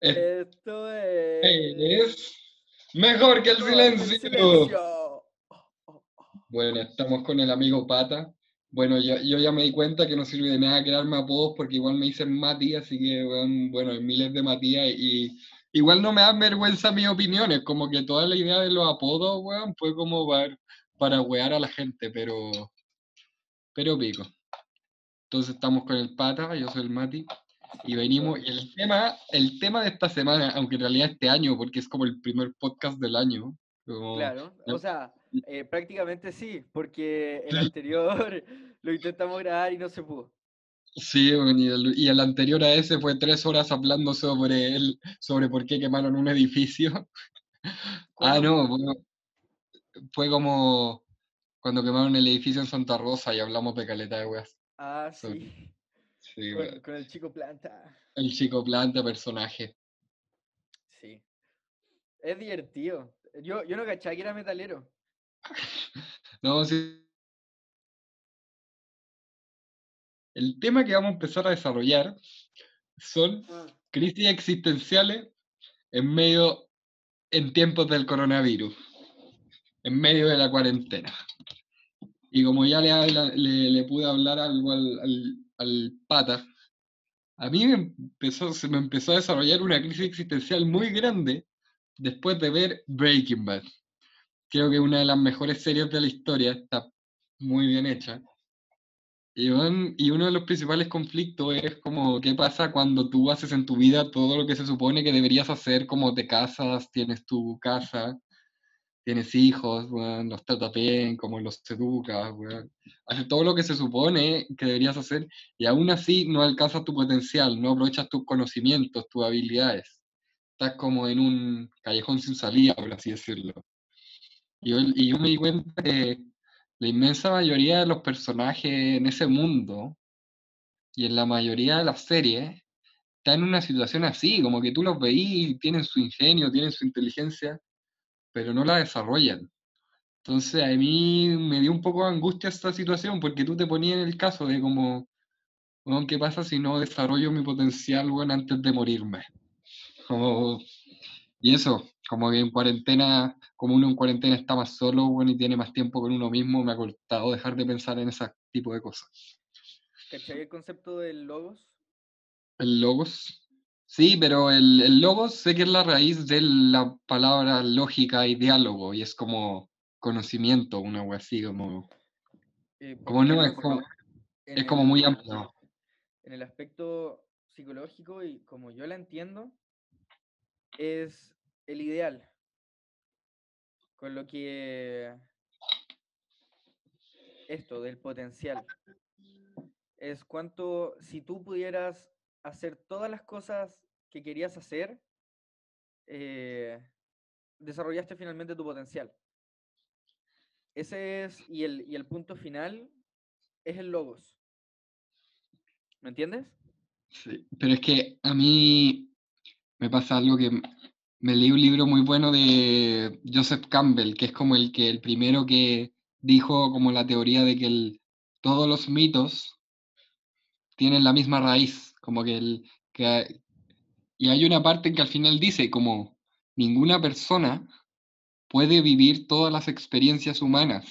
Esto es... es mejor que el silencio. silencio. Bueno, estamos con el amigo Pata. Bueno, yo, yo ya me di cuenta que no sirve de nada crearme apodos porque igual me dicen Mati, así que bueno, hay miles de Matías y igual no me dan vergüenza mis opiniones, como que toda la idea de los apodos, weón, fue como para, para wear a la gente, pero, pero pico. Entonces estamos con el Pata, yo soy el Mati, y venimos, y el tema, el tema de esta semana, aunque en realidad este año, porque es como el primer podcast del año, como- Claro, o sea, eh, prácticamente sí, porque el anterior lo intentamos grabar y no se pudo. Sí, y el, y el anterior a ese fue tres horas hablando sobre el, sobre por qué quemaron un edificio. Ah, no, bueno, fue como cuando quemaron el edificio en Santa Rosa y hablamos de caleta de weas. Ah, Sobre- sí, con, el chico planta. El chico planta personaje. Sí. Es divertido. Yo, yo no cachaba que era metalero. No, sí. El tema que vamos a empezar a desarrollar son crisis existenciales en medio, en tiempos del coronavirus, en medio de la cuarentena. Y como ya le, habla- le, le pude hablar algo al, al, al pata, a mí me empezó, se me empezó a desarrollar una crisis existencial muy grande después de ver Breaking Bad. Creo que es una de las mejores series de la historia, está muy bien hecha. Y, weón, y uno de los principales conflictos es como qué pasa cuando tú haces en tu vida todo lo que se supone que deberías hacer, como te casas, tienes tu casa, tienes hijos, weón, los tratas bien, como los educas, weón. Haces todo lo que se supone que deberías hacer y aún así no alcanzas tu potencial, no aprovechas tus conocimientos, tus habilidades. Estás como en un callejón sin salida, por así decirlo. Y yo, me di cuenta que la inmensa mayoría de los personajes en ese mundo y en la mayoría de las series están en una situación así, como que tú los veís tienen su ingenio, tienen su inteligencia, pero no la desarrollan. Entonces a mí me dio un poco de angustia esta situación, porque tú te ponías en el caso de como, "Weón, ¿qué pasa si no desarrollo mi potencial, weón, antes de morirme? Como, y eso, como que en cuarentena, como uno en cuarentena está más solo, bueno, y tiene más tiempo con uno mismo, me ha costado dejar de pensar en ese tipo de cosas. ¿Cachai el concepto del logos? El logos. Sí, pero el, el logos sé que es la raíz de la palabra lógica y diálogo, y es como conocimiento, una wea así, como, Eh, como no, es como, es como muy amplio. En el aspecto psicológico y como yo la entiendo, es el ideal. Con lo que esto del potencial es cuánto, si tú pudieras hacer todas las cosas que querías hacer, eh, desarrollaste finalmente tu potencial. Ese es, y el, y el punto final es el logos. ¿Me entiendes? Sí, pero es que a mí me pasa algo que me leí un libro muy bueno de Joseph Campbell, que es como el que el primero que dijo como la teoría de que el- todos los mitos tienen la misma raíz, como que el que y hay una parte que al final dice como ninguna persona puede vivir todas las experiencias humanas,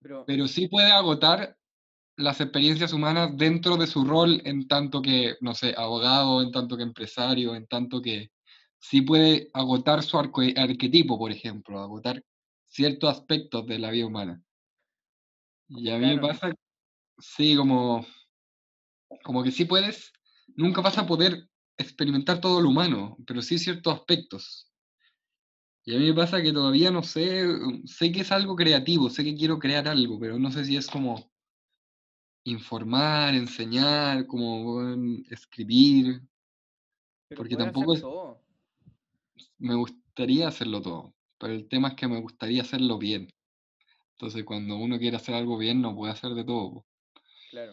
Pero, pero sí puede agotar las experiencias humanas dentro de su rol en tanto que, no sé, abogado, en tanto que empresario, en tanto que sí puede agotar su arco- arquetipo, por ejemplo, agotar ciertos aspectos de la vida humana. Y a mí me pasa, sí, como, como que sí puedes, nunca vas a poder experimentar todo lo humano, pero sí ciertos aspectos. Y a mí me pasa que todavía no sé, sé que es algo creativo, sé que quiero crear algo, pero no sé si es como informar, enseñar, como escribir, pero porque tampoco es- todo. me gustaría hacerlo todo, pero el tema es que me gustaría hacerlo bien. Entonces, cuando uno quiere hacer algo bien, no puede hacer de todo. Claro.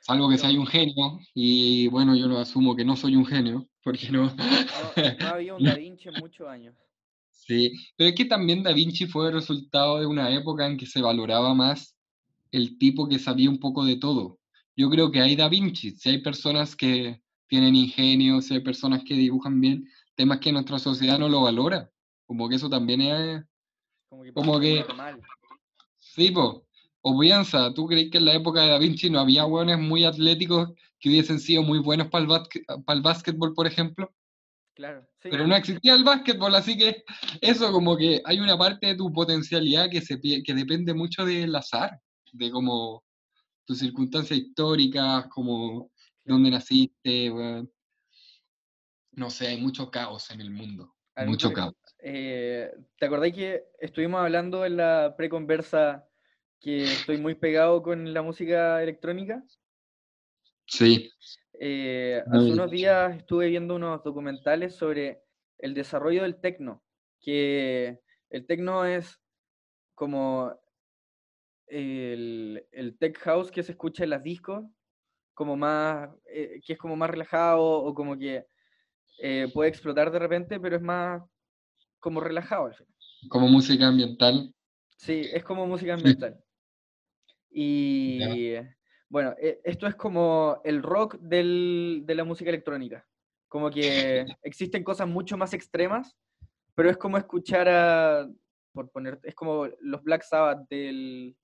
Salvo que Pero- sea un genio, y bueno, yo lo asumo que no soy un genio, porque no. No, no había un Da Vinci en muchos años. Sí, pero es que también Da Vinci fue el resultado de una época en que se valoraba más el tipo que sabía un poco de todo. Yo creo que hay Da Vinci, si hay personas que tienen ingenio, si hay personas que dibujan bien, temas que nuestra sociedad no lo valora. Como que eso también es... Como que, Como que-. Sí, po. O piensa, ¿tú crees que en la época de Da Vinci no había hueones muy atléticos que hubiesen sido muy buenos para el, para el básquetbol, por ejemplo? Claro, sí. Pero no existía el básquetbol, así que eso como que hay una parte de tu potencialidad que, se, que depende mucho del azar, de como tus circunstancias históricas, como dónde naciste. No sé, hay mucho caos en el mundo. Mucho caos. Eh, ¿te acordás que estuvimos hablando en la preconversa que estoy muy pegado con la música electrónica? Sí, Eh, hace unos días estuve viendo unos documentales sobre el desarrollo del tecno, que el tecno es como el, el tech house que se escucha en las discos, como más, eh, que es como más relajado o como que eh, puede explotar de repente, pero es más como relajado al final. como música ambiental. Sí, es como música ambiental. Y bueno, e- esto es como el rock del- de la música electrónica. Como que existen cosas mucho más extremas, pero es como escuchar a, por poner, es como los Black Sabbath del...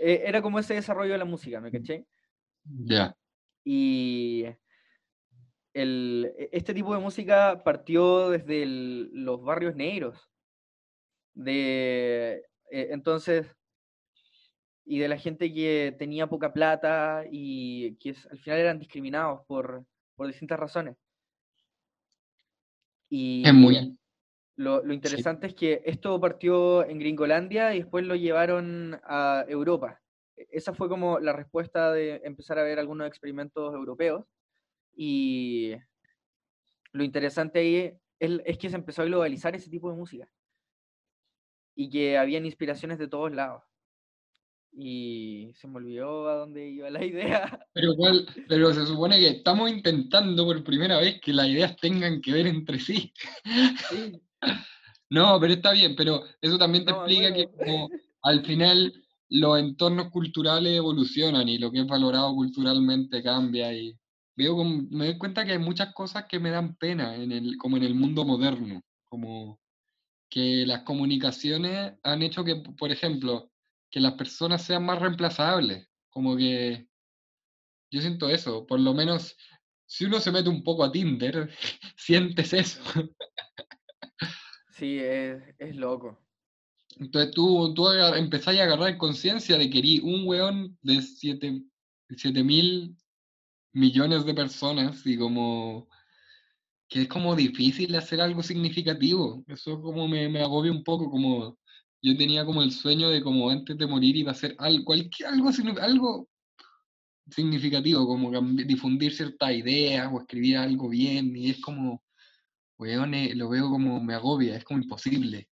e- Era como ese desarrollo de la música, ¿me caché? Ya. Y el, e- este tipo de música partió desde el- los barrios negros. De, eh, entonces, y de la gente que tenía poca plata y que al final eran discriminados por, por distintas razones. Y Es muy... lo, lo interesante es que esto partió en Gringolandia y después lo llevaron a Europa. E- Esa fue como la respuesta de empezar a ver algunos experimentos europeos. Y lo interesante ahí es, es que se empezó a globalizar ese tipo de música. Y que habían inspiraciones de todos lados. Y se me olvidó a dónde iba la idea. Pero, pero se supone que estamos intentando por primera vez que las ideas tengan que ver entre sí. Sí, No, pero está bien, pero eso también te No, explica que bueno. como al final los entornos culturales evolucionan y lo que es valorado culturalmente cambia y veo como, me doy cuenta que hay muchas cosas que me dan pena en el, como en el mundo moderno, como que las comunicaciones han hecho que, por ejemplo, que las personas sean más reemplazables, como que yo siento eso, por lo menos si uno se mete un poco a Tinder, sientes eso. sí, es, es loco. Entonces tú, tú empezás a agarrar conciencia de que erí un weón de 7 mil millones de personas y como que es como difícil hacer algo significativo. Eso como me, me agobia un poco, como yo tenía como el sueño de como antes de morir iba a hacer algo, cualquier, algo, signi- algo significativo, como difundir ciertas ideas o escribir algo bien y es como, weón, eh, lo veo como me agobia, es como imposible.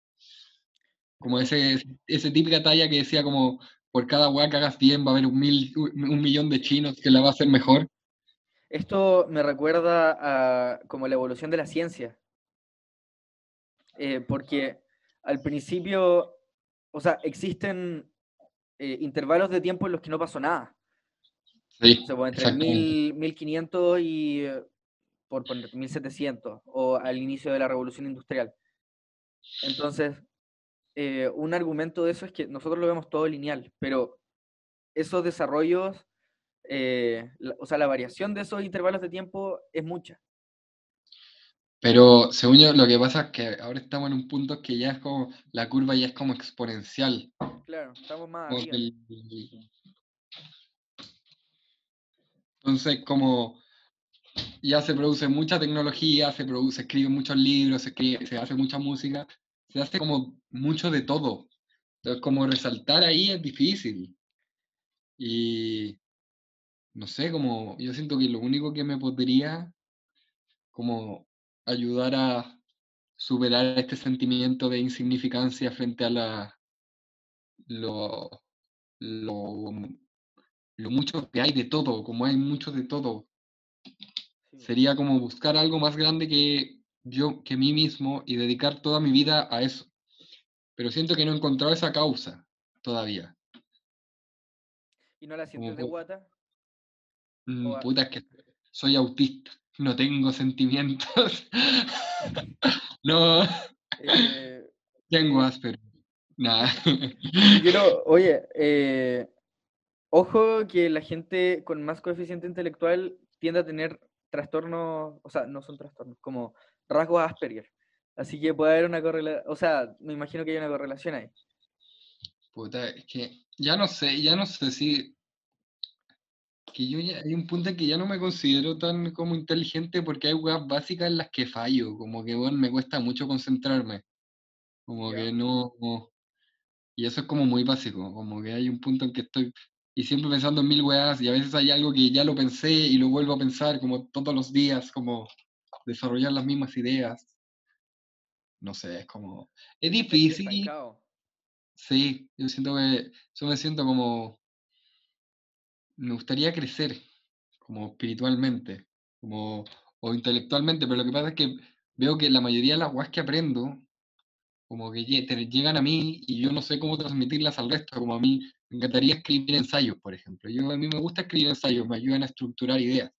Como ese, ese típica talla que decía como, por cada weá que hagas bien va a haber un millón de chinos que la va a hacer mejor. Esto me recuerda a como la evolución de la ciencia. Eh, porque al principio, o sea, existen eh, intervalos de tiempo en los que no pasó nada. Sí, O sea, pues, entre el exactamente. 1000, 1500 y, eh, por poner, 1700, o al inicio de la revolución industrial. Entonces, eh, un argumento de eso es que nosotros lo vemos todo lineal, pero esos desarrollos, eh, la- o sea, la variación de esos intervalos de tiempo es mucha. Pero según yo, lo que pasa es que ahora estamos en un punto que ya es como, la curva ya es como exponencial. Claro, estamos más arriba. del- Entonces, como ya se produce mucha tecnología, se produce, se escriben muchos libros, se, escribe- se hace mucha música, se hace como mucho de todo. Entonces, como resaltar ahí es difícil. Y no sé, como yo siento que lo único que me podría como ayudar a superar este sentimiento de insignificancia frente a la lo, lo, lo mucho que hay de todo, como hay mucho de todo, Sí. sería como buscar algo más grande que yo, que mí mismo y dedicar toda mi vida a eso. Pero siento que no he encontrado esa causa todavía. ¿Y no la sientes de guata? Mm, puta, es que soy autista, no tengo sentimientos. no, Eh, tengo eh, Asperger. Nada. quiero, oye, eh, ojo que la gente con más coeficiente intelectual tiende a tener trastornos, o sea, no son trastornos, como rasgos Asperger. Así que puede haber una correlación, o sea, me imagino que hay una correlación ahí. Puta, es que ya no sé, ya no sé si. Que yo ya hay un punto en que ya no me considero tan como inteligente porque hay weas básicas en las que fallo, como que bueno, me cuesta mucho concentrarme. Como Ya. que no. Y eso es como muy básico, como que hay un punto en que estoy y siempre pensando en mil weas y a veces hay algo que ya lo pensé y lo vuelvo a pensar como todos los días, como desarrollar las mismas ideas. No sé, es como. Es ¿Te sientes difícil, sí, yo siento que. Yo me siento como. Me gustaría crecer, como espiritualmente, como. o intelectualmente, pero lo que pasa es que veo que la mayoría de las weas que aprendo, como que llegan a mí y yo no sé cómo transmitirlas al resto, como a mí me encantaría escribir ensayos, por ejemplo. Yo, a mí me gusta escribir ensayos, me ayudan a estructurar ideas.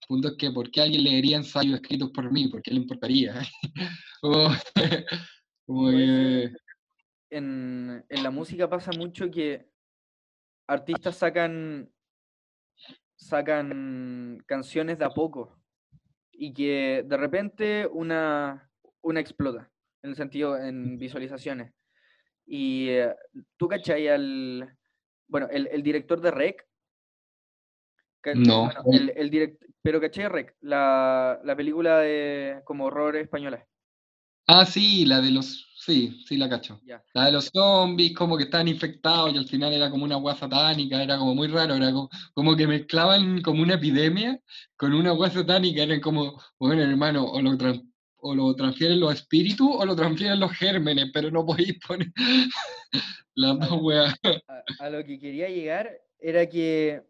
El punto es que, ¿por qué alguien leería ensayos escritos por mí? ¿Por qué le importaría? como, que... En, en la música pasa mucho que artistas sacan, sacan canciones de a poco y que de repente una, una explota, en el sentido, en visualizaciones. Y eh, tú cachai al, bueno, el, el director de Rec, No, bueno, el, el direct, pero cachai Rec, la, la película de como horror española. Ah, sí, la de los. Sí, sí, la cacho. Ya. La de los zombies, como que estaban infectados y al final era como una agua satánica, era como muy raro, era como, como que mezclaban como una epidemia con una agua satánica, eran como, bueno, hermano, o lo, o lo transfieren los espíritus o lo transfieren los gérmenes, pero no podéis poner las dos weas. a, a lo que quería llegar era que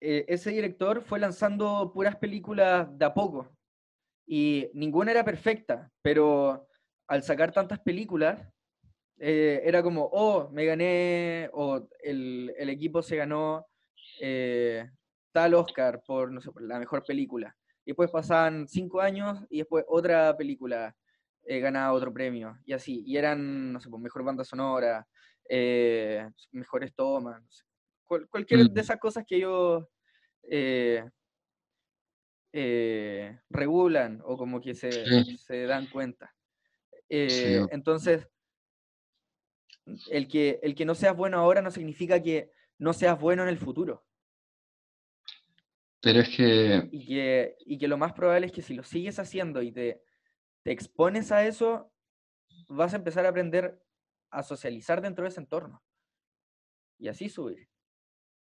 eh, ese director fue lanzando puras películas de a poco y ninguna era perfecta, pero al sacar tantas películas eh, era como, oh, me gané, o el, el equipo se ganó eh, tal Oscar por, no sé, por la mejor película. Y después pasaban cinco años y después otra película eh, ganaba otro premio, y así. Y eran, no sé, pues, mejor banda sonora, mejores tomas, no sé. Cual- cualquier de Mm, esas cosas que ellos regulan o como que se, sí, se dan cuenta. Sí, Eh, entonces, el que, el que no seas bueno ahora no significa que no seas bueno en el futuro. pero es que, Y que, y que lo más probable es que si lo sigues haciendo y te, te expones a eso, vas a empezar a aprender a socializar dentro de ese entorno. Y así subir.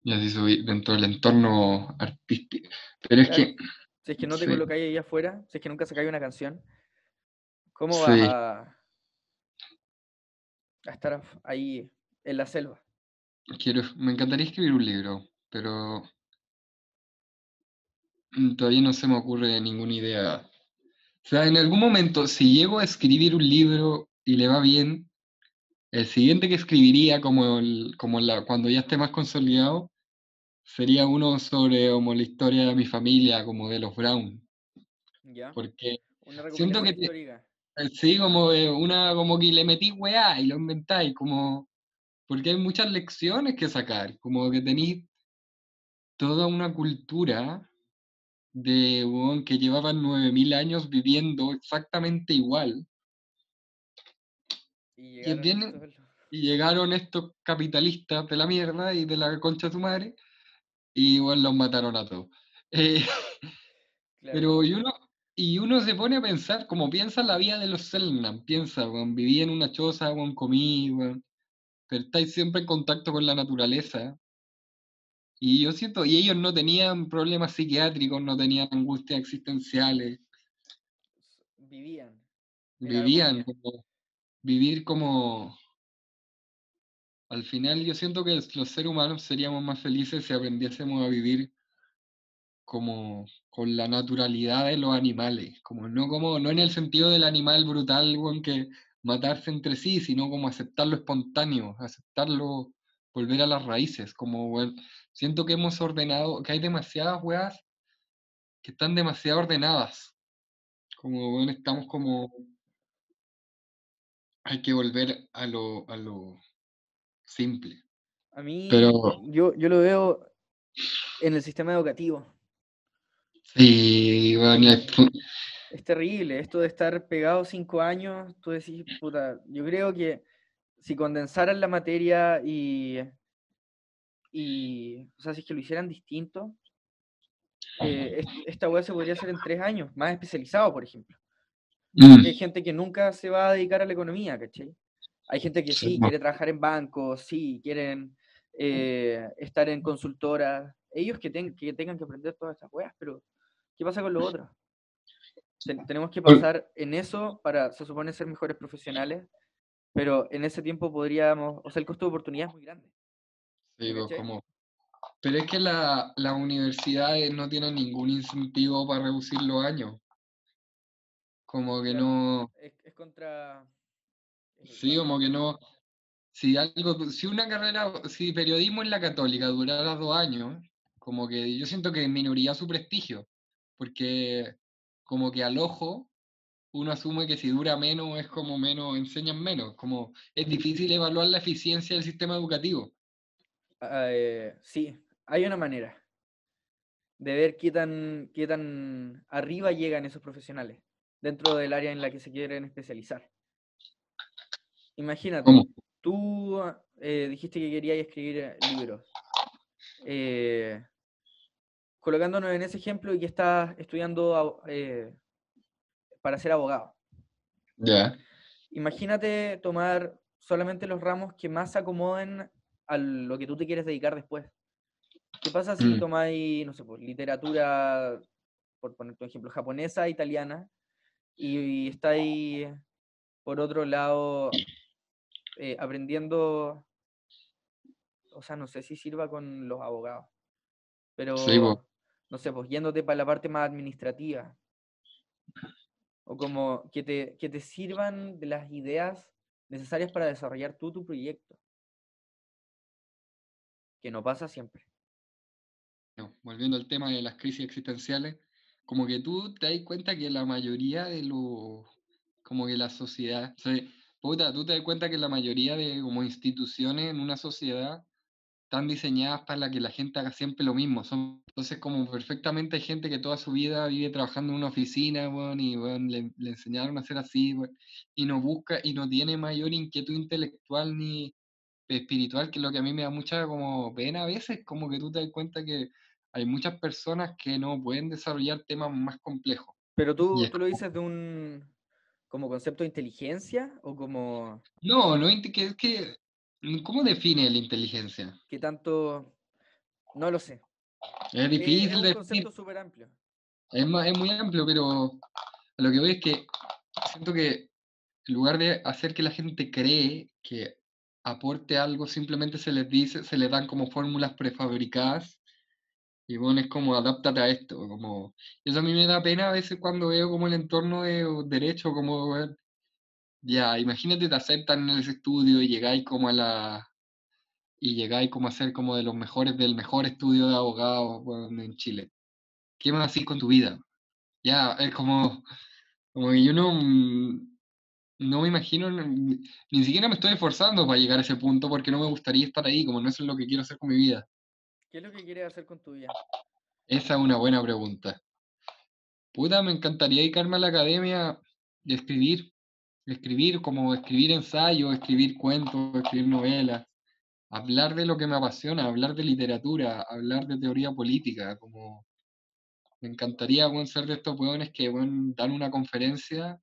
y así subí dentro del entorno artístico, pero es que, Si es que no te sí, colocáis ahí afuera, si es que nunca sacáis una canción, ¿cómo sí. vas a, a estar ahí en la selva? Quiero, me encantaría escribir un libro, pero mm, todavía no se me ocurre ninguna idea. O sea, en algún momento, si llego a escribir un libro y le va bien, el siguiente que escribiría, como, el- como la, cuando ya esté más consolidado, sería uno sobre como la historia de mi familia, como de los Brown. ¿Ya? Porque Una siento que te- sí, como de una, como que le metí weá y lo inventáis, como, porque hay muchas lecciones que sacar, como que tenéis toda una cultura de que llevaban 9000 años viviendo exactamente igual. Y Y, llegaron vienen, estos- y llegaron estos capitalistas de la mierda y de la concha de su madre, y bueno, los mataron a todos. Eh, Claro. pero y uno, y uno se pone a pensar, como piensa la vida de los Selknam, piensa, weón, viví en una choza, weón, comí, pero estáis siempre en contacto con la naturaleza. Y yo siento, y ellos no tenían problemas psiquiátricos, no tenían angustias existenciales, Vivían. vivían como, vivir como, al final yo siento que los seres humanos seríamos más felices si aprendiésemos a vivir como con la naturalidad de los animales, como no como no en el sentido del animal brutal weón, que matarse entre sí, sino como aceptar lo espontáneo, aceptarlo volver a las raíces, como bueno, siento que hemos ordenado, que hay demasiadas weas que están demasiado ordenadas, como bueno, estamos como, hay que volver a lo, a lo simple. A mí, Pero yo, yo lo veo en el sistema educativo. Sí, bueno, es terrible esto de estar pegado cinco años. Tú decís, puta, yo creo que si condensaran la materia y, y o sea, si es que lo hicieran distinto, eh, est- esta weá se podría hacer en tres años, más especializado, por ejemplo. mm, hay gente que nunca se va a dedicar a la economía, ¿cachai? Hay gente que Sí, quiere trabajar en bancos, sí, quieren eh, estar en consultoras. Ellos que, ten- que tengan que aprender todas estas weas, pero ¿qué pasa con los otros? Ten- tenemos que pasar en eso para, se supone, ser mejores profesionales, pero en ese tiempo podríamos, o sea, el costo de oportunidad es muy grande. sí, ¿me pues, como, pero es que la, las universidades no tienen ningún incentivo para reducir los años, como que no, es, es contra... sí, como que no, si algo, si una carrera, si periodismo en la católica durara dos años, como que yo siento que minoría su prestigio, porque como que al ojo uno asume que si dura menos es como menos, enseñan menos, como es difícil evaluar la eficiencia del sistema educativo. Ah, eh, sí, hay una manera de ver qué tan, qué tan arriba llegan esos profesionales dentro del área en la que se quieren especializar. Imagínate, ¿Cómo? tú eh, dijiste que querías escribir eh, libros. Eh, colocándonos en ese ejemplo y que estás estudiando eh, para ser abogado. Ya. Imagínate tomar solamente los ramos que más se acomoden a lo que tú te quieres dedicar después. ¿Qué pasa si Mm. tomáis, no sé, pues, literatura, por poner un ejemplo, japonesa, italiana, y, estáis, por otro lado, eh, aprendiendo, o sea, no sé si sirva con los abogados, pero, Sí, no sé, pues yéndote para la parte más administrativa, o como que te, que te sirvan de las ideas necesarias para desarrollar tú tu proyecto, que no pasa siempre. No, volviendo al tema de las crisis existenciales, como que tú te das cuenta que la mayoría de los, como que la sociedad, o sea, puta, tú te das cuenta que la mayoría de como instituciones en una sociedad están diseñadas para que la gente haga siempre lo mismo. Son, entonces, como perfectamente hay gente que toda su vida vive trabajando en una oficina, y weón, le, le enseñaron a hacer así, y no busca, y no tiene mayor inquietud intelectual ni espiritual, que es lo que a mí me da mucha como pena a veces, como que tú te das cuenta que hay muchas personas que no pueden desarrollar temas más complejos. Pero tú, tú lo dices de un como concepto de inteligencia o como No, no, que, es que, ¿cómo define la inteligencia? qué tanto, no lo sé. Es Eh, es difícil un definir, concepto súper amplio. es, es muy amplio, pero lo que voy es que siento que en lugar de hacer que la gente cree que aporte algo, simplemente se les dice, se les dan como fórmulas prefabricadas y bueno, es como adáptate a esto, como eso a mí me da pena a veces cuando veo como el entorno de derecho, como weón, ya, imagínate te aceptan en ese estudio y llegáis como a la y llegáis como a ser como de los mejores del mejor estudio de abogados en Chile. ¿Qué más así con tu vida? Ya, es como, como que yo no, mm, no me imagino, ni, ni siquiera me estoy esforzando para llegar a ese punto porque no me gustaría estar ahí, como no eso es lo que quiero hacer con mi vida. ¿Qué es lo que quieres hacer con tu vida? Esa es una buena pregunta. Puta, me encantaría dedicarme a la academia y escribir, escribir como escribir ensayos, escribir cuentos, escribir novelas, hablar de lo que me apasiona, hablar de literatura, hablar de teoría política, como me encantaría weón, ser de estos weones que weón, dan una conferencia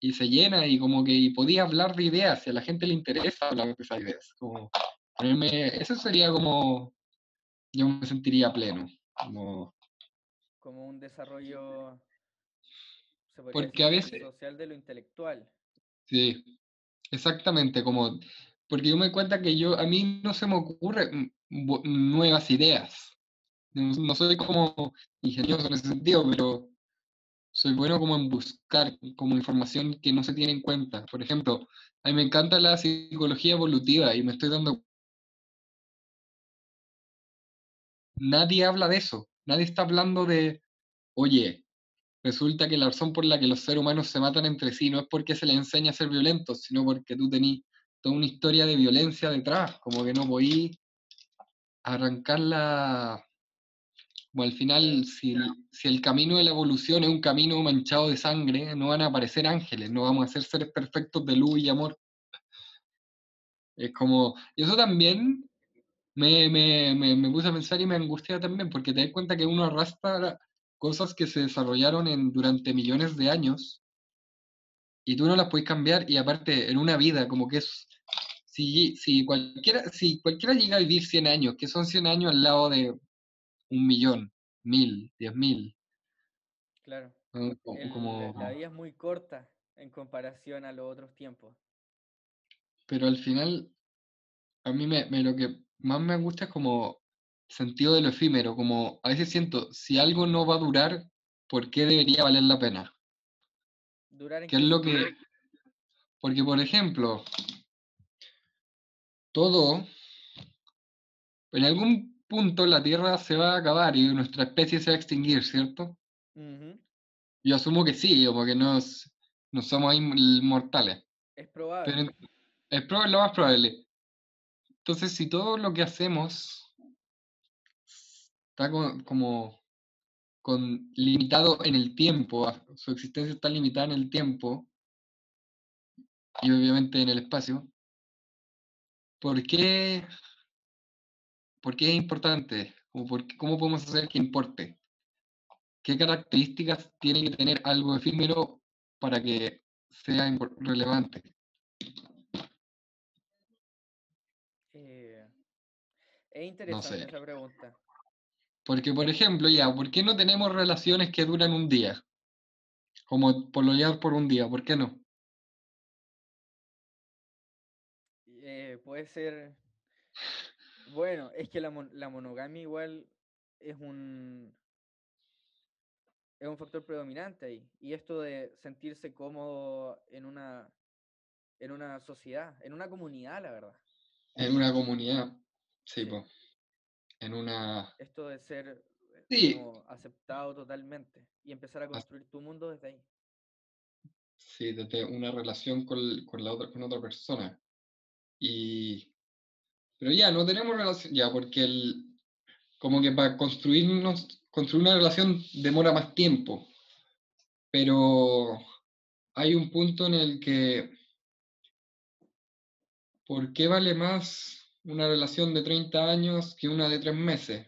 y se llena y como que y podía hablar de ideas, y a la gente le interesa hablar de esas ideas. Como ponerme, eso sería como, yo me sentiría pleno. Como, Como un desarrollo, se porque a veces, social de lo intelectual. sí, exactamente, como, porque yo me doy cuenta que yo, a mí no se me ocurren nuevas ideas. No, no soy como ingenioso en ese sentido, pero soy bueno como en buscar como información que no se tiene en cuenta. Por ejemplo, a mí me encanta la psicología evolutiva y me estoy dando nadie habla de eso. Nadie está hablando de, oye, resulta que la razón por la que los seres humanos se matan entre sí no es porque se les enseña a ser violentos, sino porque tú tenés toda una historia de violencia detrás, como que no podí arrancarla, como al final, si si el camino de la evolución es un camino manchado de sangre, no van a aparecer ángeles, no vamos a ser seres perfectos de luz y amor. Es como, y eso también me, me, me, me puse a pensar y me angustia también, porque te das cuenta que uno arrastra cosas que se desarrollaron en, durante millones de años y tú no las puedes cambiar y aparte en una vida como que es si, si, cualquiera, si cualquiera llega a vivir 100 años, que son 100 años al lado de un millón, mil, diez mil. Claro. Como- El- como- la vida es muy corta en comparación a los otros tiempos. pero al final, a mí me, me- lo que más me gusta es como sentido de lo efímero, como a veces siento, si algo no va a durar, ¿por qué debería valer la pena? Durar en ¿Qué es lo que... Porque, por ejemplo, todo, en algún punto la Tierra se va a acabar y nuestra especie se va a extinguir, ¿cierto? Yo asumo que sí, como que no, es- no somos inmortales. Es probable. Pero es proba- lo más probable. Entonces, si todo lo que hacemos está co- como con, limitado en el tiempo, su existencia está limitada en el tiempo y obviamente en el espacio, ¿por qué, por qué es importante? ¿Cómo, por qué- ¿Cómo podemos hacer que importe? ¿Qué características tiene que tener algo efímero para que sea relevante? Eh, es interesante sé. esa pregunta. Porque, por ejemplo, ya, ¿por qué no tenemos relaciones que duran un día? Como pololear por un día, ¿por qué no? Eh, puede ser. Bueno, es que la, mon- la monogamia igual es un. Es un factor predominante ahí. Y esto de sentirse cómodo en una. En una sociedad, en una comunidad, la verdad. En una comunidad, sí, Sí. po. En una... Esto de ser eh, Sí. como aceptado totalmente y empezar a construir tu mundo desde ahí. Sí, desde una relación con, con la otra, con otra persona. Y... Pero ya, no tenemos relación, ya, porque el... Como que para construirnos, construir una relación demora más tiempo. Pero hay un punto en el que... ¿Por qué vale más una relación de 30 años que una de 3 meses?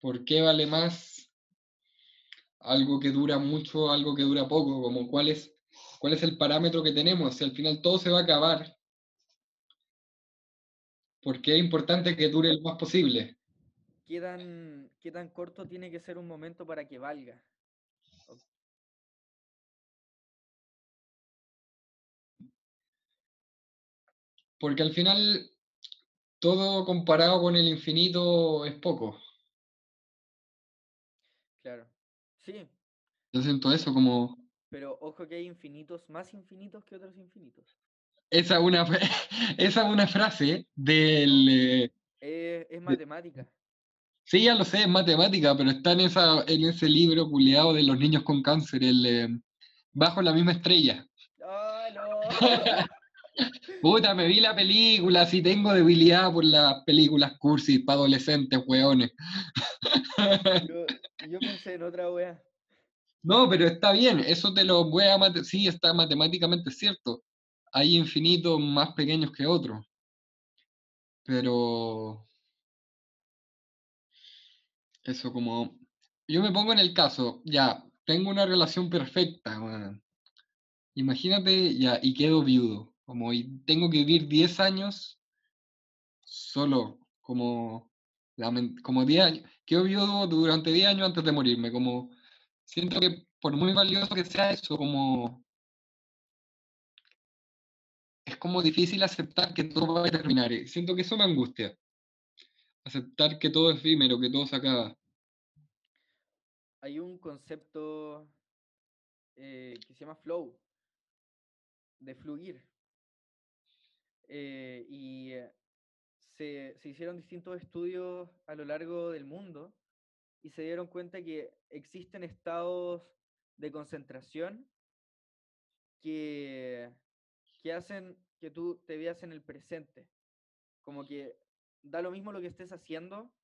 ¿Por qué vale más algo que dura mucho, algo que dura poco? Como cuál es, cuál es el parámetro que tenemos? Si al final todo se va a acabar, ¿por qué es importante que dure lo más posible? ¿Qué tan, qué tan corto tiene que ser un momento para que valga? Porque al final todo comparado con el infinito es poco. Claro. Sí, Yo siento eso como... pero ojo que hay infinitos más infinitos que otros infinitos. Esa es una, esa una frase del... eh, es matemática. Sí, ya lo sé, es matemática, pero está en, esa, en ese libro culiado de los niños con cáncer, el eh, Bajo la misma estrella. ¡Ah, no! Puta, me vi la película, si tengo debilidad por las películas cursis para adolescentes, weones. Yo, yo pensé en otra wea. No, pero está bien, eso te lo voy a... Sí, está matemáticamente cierto. Hay infinitos más pequeños que otros. Pero... Eso como... Yo me pongo en el caso, ya, tengo una relación perfecta, weón. Imagínate, ya, y quedo viudo. Como tengo que vivir 10 años solo, como, como 10 años. Quedo viudo durante 10 años antes de morirme. Como, siento que por muy valioso que sea eso, como... Es como difícil aceptar que todo va a terminar. Siento que eso me angustia. Aceptar que todo es efímero, que todo se acaba. Hay un concepto eh, que se llama flow, de fluir. Eh, y eh, se, se hicieron distintos estudios a lo largo del mundo y se dieron cuenta que existen estados de concentración que, que hacen que tú te veas en el presente. Como que da lo mismo lo que estés haciendo,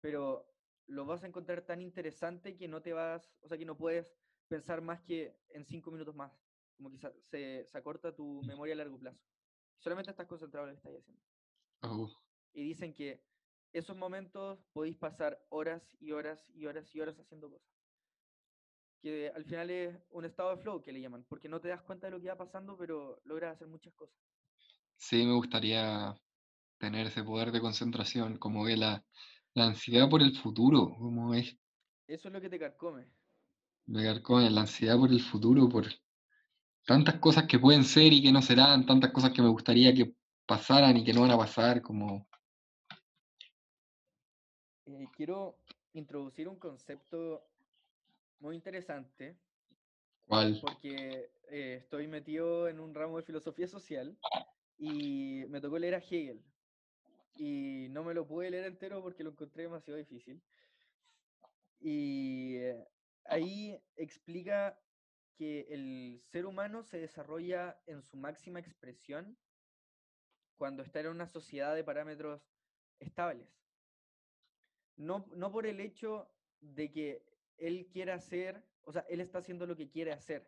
pero lo vas a encontrar tan interesante que no te vas, o sea, que no puedes pensar más que en cinco minutos más. Como que se, se acorta tu memoria a largo plazo. Solamente estás concentrado en lo que estás haciendo. Oh. Y dicen que esos momentos podéis pasar horas y horas y horas y horas haciendo cosas. Que al final es un estado de flow que le llaman, porque no te das cuenta de lo que va pasando, pero logras hacer muchas cosas. Sí, me gustaría tener ese poder de concentración, como que la, la ansiedad por el futuro, como es. Eso es lo que te carcome. Me carcome la ansiedad por el futuro, por tantas cosas que pueden ser y que no serán, tantas cosas que me gustaría que pasaran y que no van a pasar, como... Eh, quiero introducir un concepto muy interesante. ¿Cuál? Porque eh, estoy metido en un ramo de filosofía social y me tocó leer a Hegel. Y no me lo pude leer entero porque lo encontré demasiado difícil. Y eh, ahí explica que el ser humano se desarrolla en su máxima expresión cuando está en una sociedad de parámetros estables. No, no por el hecho de que él quiera hacer, o sea, él está haciendo lo que quiere hacer,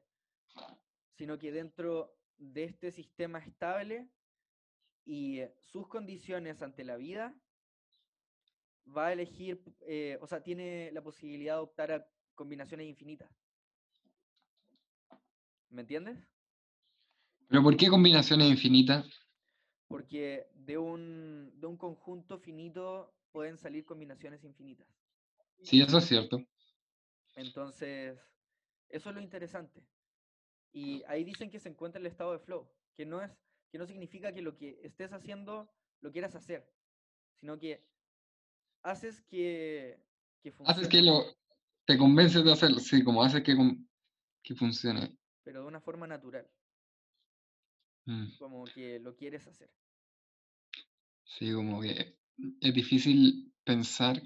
sino que dentro de este sistema estable y sus condiciones ante la vida, va a elegir, eh, o sea, tiene la posibilidad de optar a combinaciones infinitas. ¿Me entiendes? ¿Pero por qué combinaciones infinitas? Porque de un, de un conjunto finito pueden salir combinaciones infinitas. Sí, eso es cierto. Entonces, eso es lo interesante. Y ahí dicen que se encuentra el estado de flow, que no es, que no significa que lo que estés haciendo lo quieras hacer, sino que haces que, que funcione. Haces que lo, te convences de hacerlo, sí, como haces que, que funcione pero de una forma natural. Mm. Como que lo quieres hacer. Sí, como que es difícil pensar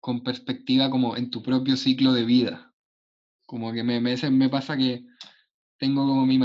con perspectiva como en tu propio ciclo de vida. Como que me, me, me pasa que tengo como mi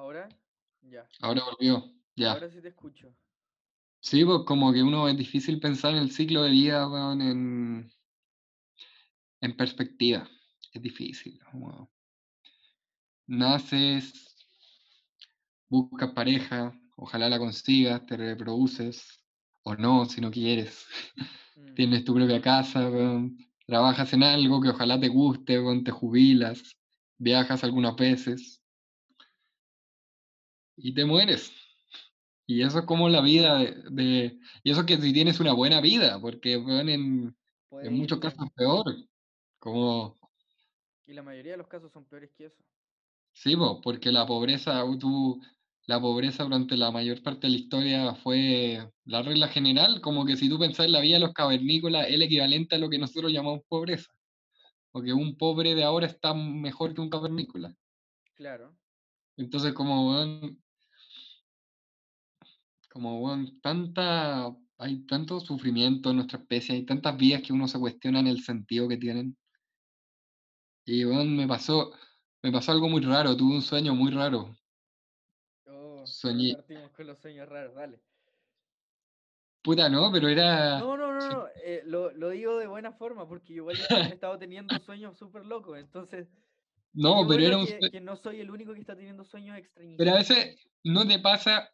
¿Ahora? Ya. Ahora volvió, ya. Ahora sí te escucho. Sí, pues como que uno es difícil pensar en el ciclo de vida en, en perspectiva. Es difícil. naces, buscas pareja, ojalá la consigas, te reproduces, o no, si no quieres. Mm. Tienes tu propia casa, trabajas en algo que ojalá te guste, te jubilas, viajas algunas veces y te mueres. Y eso es como la vida de, Y eso que si tienes una buena vida, porque en, en muchos casos es peor. Como... Y la mayoría de los casos son peores que eso. Sí, porque la pobreza, tú, la pobreza durante la mayor parte de la historia fue la regla general, como que si tú pensás en la vida de los cavernícolas, es el equivalente a lo que nosotros llamamos pobreza. Porque un pobre de ahora está mejor que un cavernícola. Claro. Entonces, como, como, bueno, tanta, hay tanto sufrimiento en nuestra especie, hay tantas vidas que uno se cuestiona en el sentido que tienen. Y bueno, me pasó, me pasó algo muy raro, tuve un sueño muy raro. Oh, Soñé. Partimos con los sueños raros, dale. Puta, no, pero era. No, no, no, no. Eh, lo, lo, digo de buena forma, porque igual he estado teniendo sueños súper locos, entonces. No, pero era un que, que no soy el único que está teniendo sueños extraños. Pero a veces no te pasa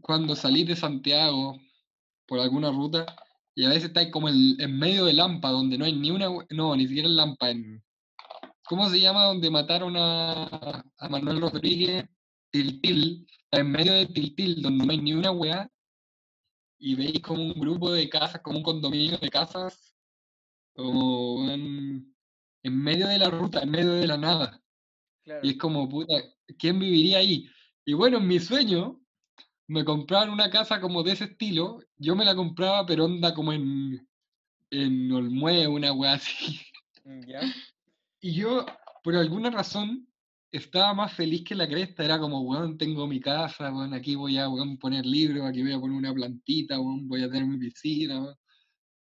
cuando salís de Santiago por alguna ruta y a veces estás como en, medio de Lampa, donde no hay ni una, no, ni siquiera en Lampa, en, ¿cómo se llama? Donde mataron a, a Manuel Rodríguez, Tiltil, en medio de Tiltil, donde no hay ni una weá, y veis como un grupo de casas, como un condominio de casas, como en, en medio de la ruta, en medio de la nada. Claro. Y es como, puta, ¿quién viviría ahí? Y bueno, en mi sueño, me compraban una casa como de ese estilo, yo me la compraba, pero onda como en, en Olmué, una weá así. Mm, ¿Ya? Y yo, por alguna razón, estaba más feliz que la cresta. Era como, weón, tengo mi casa, weón, aquí voy a weón, poner libros, aquí voy a poner una plantita, weón, voy a tener mi piscina, weón.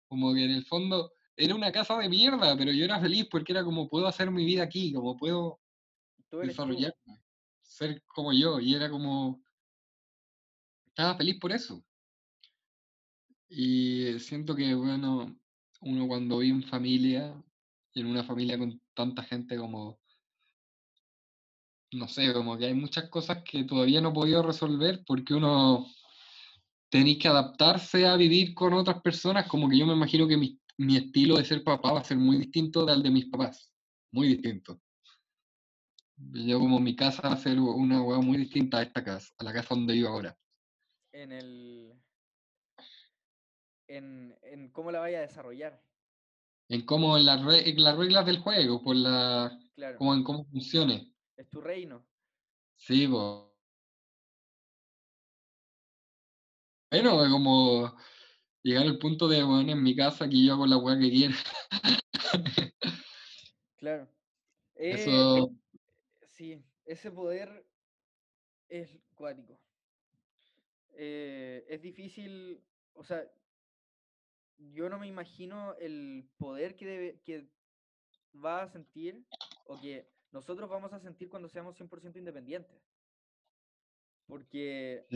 Como que en el fondo era una casa de mierda, pero yo era feliz porque era como, puedo hacer mi vida aquí, como puedo desarrollarme, ser como yo. Y era como, estaba feliz por eso. Y siento que, bueno, uno cuando vive en familia, y en una familia con tanta gente como, no sé, como que hay muchas cosas que todavía no he podido resolver porque uno tenéis que adaptarse a vivir con otras personas, como que yo me imagino que mi, estilo de ser papá va a ser muy distinto del de mis papás, muy distinto. Yo como mi casa va a ser una hueá muy distinta a esta casa, a la casa donde vivo ahora. En el. En, en cómo la vaya a desarrollar. En cómo en, las re- en las reglas del juego, por la, Claro. como en cómo funcione. Es tu reino. Sí, pues. Bueno, es como llegar al punto de, bueno, en mi casa que yo hago la weá que quiera. Claro. Eh, Eso, sí, ese poder es cuático. Eh, es difícil, o sea, yo no me imagino el poder que, debe, que va a sentir o que nosotros vamos a sentir cuando seamos 100% independientes. Porque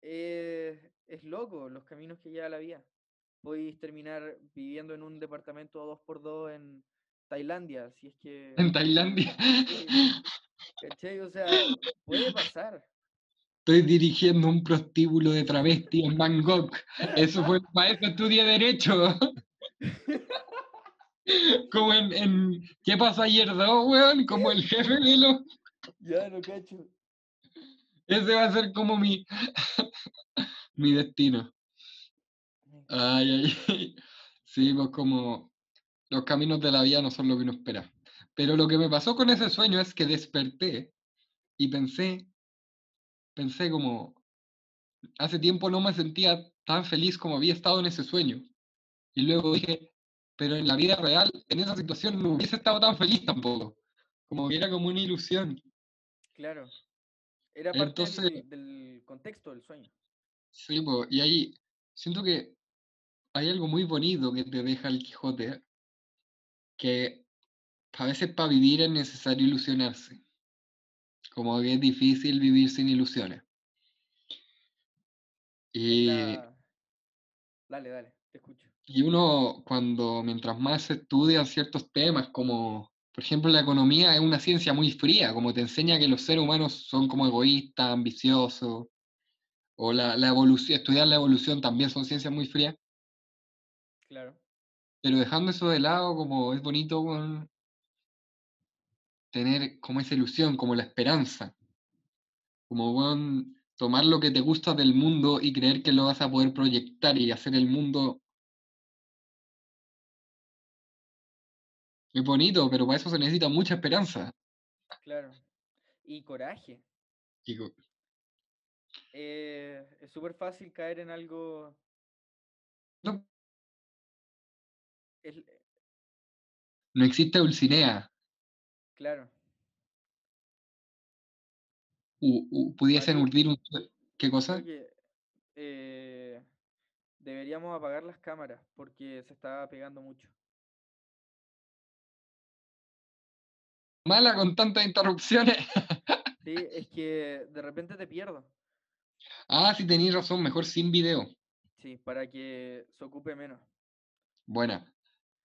eh, es loco los caminos que lleva la vida. Podéis terminar viviendo en un departamento 2x2 en Tailandia, si es que... en Tailandia. Sí. ¿Cachai? O sea, puede pasar. Estoy dirigiendo un prostíbulo de travesti en Bangkok. Eso fue para eso estudié Derecho. Como en, en ¿Qué pasó ayer dos, weón? Como el jefe de los. Ya, no cacho. Ese va a ser como mi. mi destino. Ay, ay, ay. Sí, pues como los caminos de la vida no son lo que uno espera. Pero lo que me pasó con ese sueño es que desperté y pensé, pensé como, hace tiempo no me sentía tan feliz como había estado en ese sueño. Y luego dije, pero en la vida real, en esa situación no hubiese estado tan feliz tampoco. Como que era como una ilusión. Claro. Era parte Entonces- del, del contexto del sueño. Sí, po, y ahí siento que hay algo muy bonito que te deja el Quijote, que a veces para vivir es necesario ilusionarse. Como que es difícil vivir sin ilusiones. Es Y, la- Dale, dale, te escucho. y uno cuando, mientras más se estudian ciertos temas, como por ejemplo la economía es una ciencia muy fría, como te enseña que los seres humanos son como egoístas, ambiciosos, o la, la evolución, estudiar la evolución también son ciencias muy frías. Claro. Pero dejando eso de lado, como es bonito tener como esa ilusión, como la esperanza. Como weón, tomar lo que te gusta del mundo y creer que lo vas a poder proyectar y hacer el mundo. Es bonito, pero para eso se necesita mucha esperanza. Claro. Y coraje. Y co- Eh, es súper fácil caer en algo. no, no existe Dulcinea. Claro. U- pudiesen Mati, urdir un. ¿Qué cosa? Eh, deberíamos apagar las cámaras porque se está pegando mucho. Mala con tantas interrupciones. Sí, es que de repente te pierdo. ah, sí, tenéis razón, mejor sin video. Sí, para que se ocupe menos. Buena.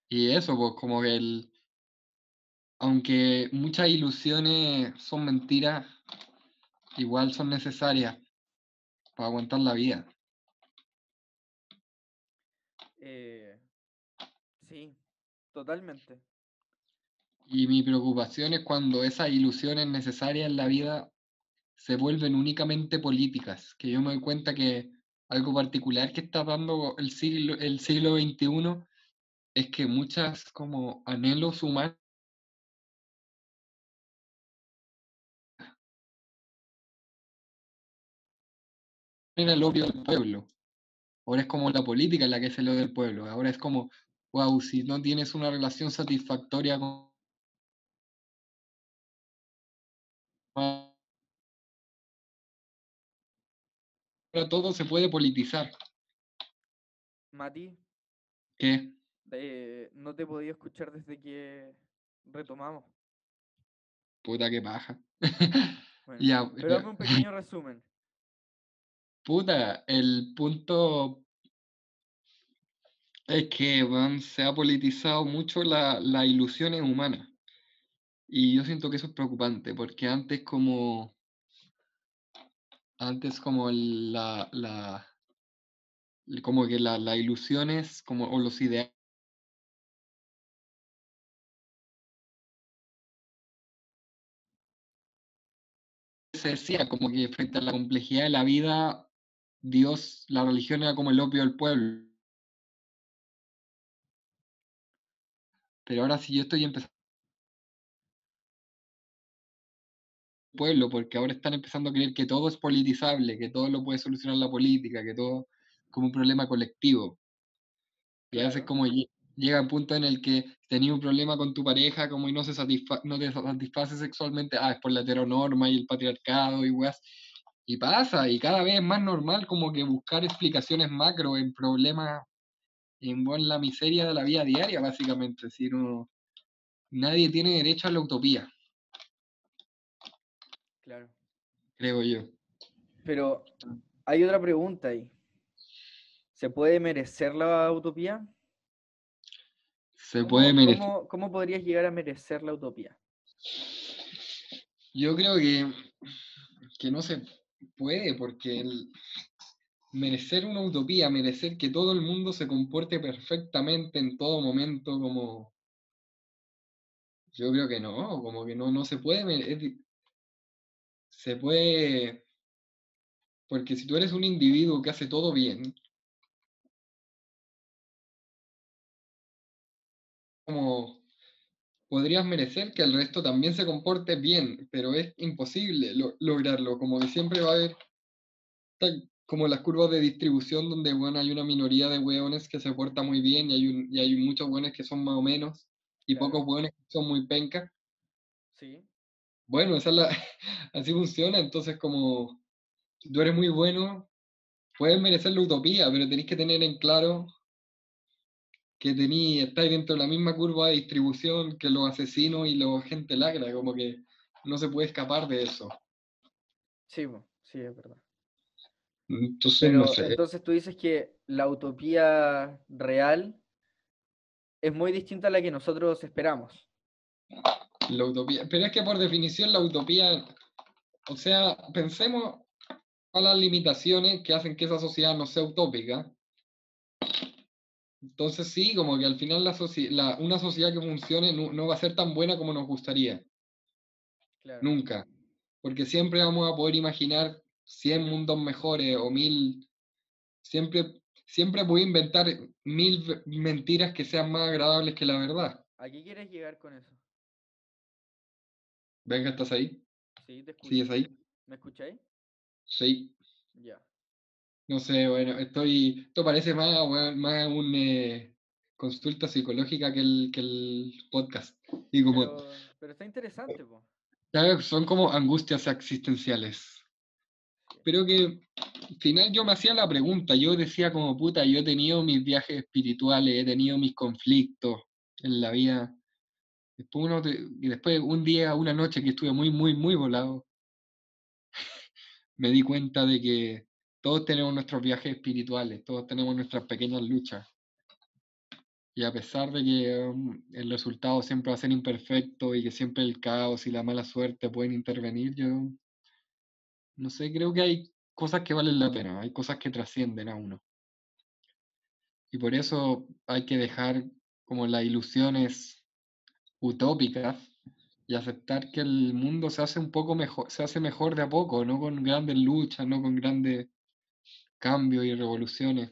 Y eso, pues como que el, aunque muchas ilusiones son mentiras, igual son necesarias para aguantar la vida. Eh, sí, totalmente. Y mi preocupación es cuando esas ilusiones necesarias en la vida se vuelven únicamente políticas, que yo me doy cuenta que algo particular que está dando el siglo, el siglo XXI es que muchas como anhelos humanos era el obvio del pueblo. Ahora es como la política la que es el odio del pueblo. Ahora es como, wow, si no tienes una relación satisfactoria con ahora todo se puede politizar. Mati, ¿Qué? eh, no te podía escuchar desde que retomamos. Puta que paja. Bueno, Ya, pero dame un pequeño resumen. Puta, el punto es que se ha politizado mucho la, las ilusiones humanas. Y yo siento que eso es preocupante, porque antes como antes como la, la como que la- las ilusiones como o los ideales se decía como que frente a la complejidad de la vida Dios, la religión era como el opio del pueblo. Pero ahora sí yo estoy empezando pueblo, porque ahora están empezando a creer que todo es politizable, que todo lo puede solucionar la política, que todo como un problema colectivo. Y a veces como lle- llega un punto en el que tenías un problema con tu pareja como y no, se satisfa no te satisface sexualmente, ah, es por la heteronorma y el patriarcado y weas. Y pasa, y cada vez es más normal como que buscar explicaciones macro en problemas, en la miseria de la vida diaria, básicamente. Si no, nadie tiene derecho a la utopía, Claro. creo yo. Pero hay otra pregunta ahí. ¿Se puede merecer la utopía? Se ¿Cómo, puede merecer. cómo- cómo podrías llegar a merecer la utopía? Yo creo que, que no se puede, porque el merecer una utopía, merecer que todo el mundo se comporte perfectamente en todo momento, como yo creo que no, como que no, no se puede, se puede, porque si tú eres un individuo que hace todo bien, como podrías merecer que el resto también se comporte bien, pero es imposible lo- lograrlo, como que siempre va a haber tan- como las curvas de distribución donde bueno, hay una minoría de hueones que se porta muy bien y hay, un, y hay muchos hueones que son más o menos y Claro. pocos hueones que son muy pencas. Sí, Bueno, esa es la, así funciona, entonces como tú eres muy bueno, puedes merecer la utopía, pero tenés que tener en claro que tení, estáis dentro de la misma curva de distribución que los asesinos y los gente lacra, como que no se puede escapar de eso. sí, sí, es verdad. Entonces, Pero no sé. entonces tú dices que la utopía real es muy distinta a la que nosotros esperamos. La utopía. Pero es que por definición la utopía, o sea, pensemos a las limitaciones que hacen que esa sociedad no sea utópica. Entonces sí, como que al final la la- una sociedad que funcione no, no va a ser tan buena como nos gustaría, Claro. nunca. Porque siempre vamos a poder imaginar 100 mundos mejores o mil, siempre, siempre voy a inventar mil mentiras que sean más agradables que la verdad. ¿A qué quieres llegar con eso? Venga, ¿estás ahí? Sí, te escucho. ¿Sigues ahí? ¿Me escucháis? Sí. Ya. No sé, bueno, estoy. Esto parece más, más un eh, consulta psicológica que el, que el podcast. Y como, Pero, pero está interesante, po. Son como angustias existenciales. Pero que al final yo me hacía la pregunta, yo decía como puta, yo he tenido mis viajes espirituales, he tenido mis conflictos en la vida. Después uno te- y después un día, una noche que estuve muy, muy, muy volado, me di cuenta de que todos tenemos nuestros viajes espirituales, todos tenemos nuestras pequeñas luchas. Y a pesar de que um, el resultado siempre va a ser imperfecto y que siempre el caos y la mala suerte pueden intervenir, yo no sé, creo que hay cosas que valen la pena, hay cosas que trascienden a uno. Y por eso hay que dejar como las ilusiones utópicas y aceptar que el mundo se hace un poco mejor, se hace mejor de a poco, no con grandes luchas, no con grandes cambios y revoluciones,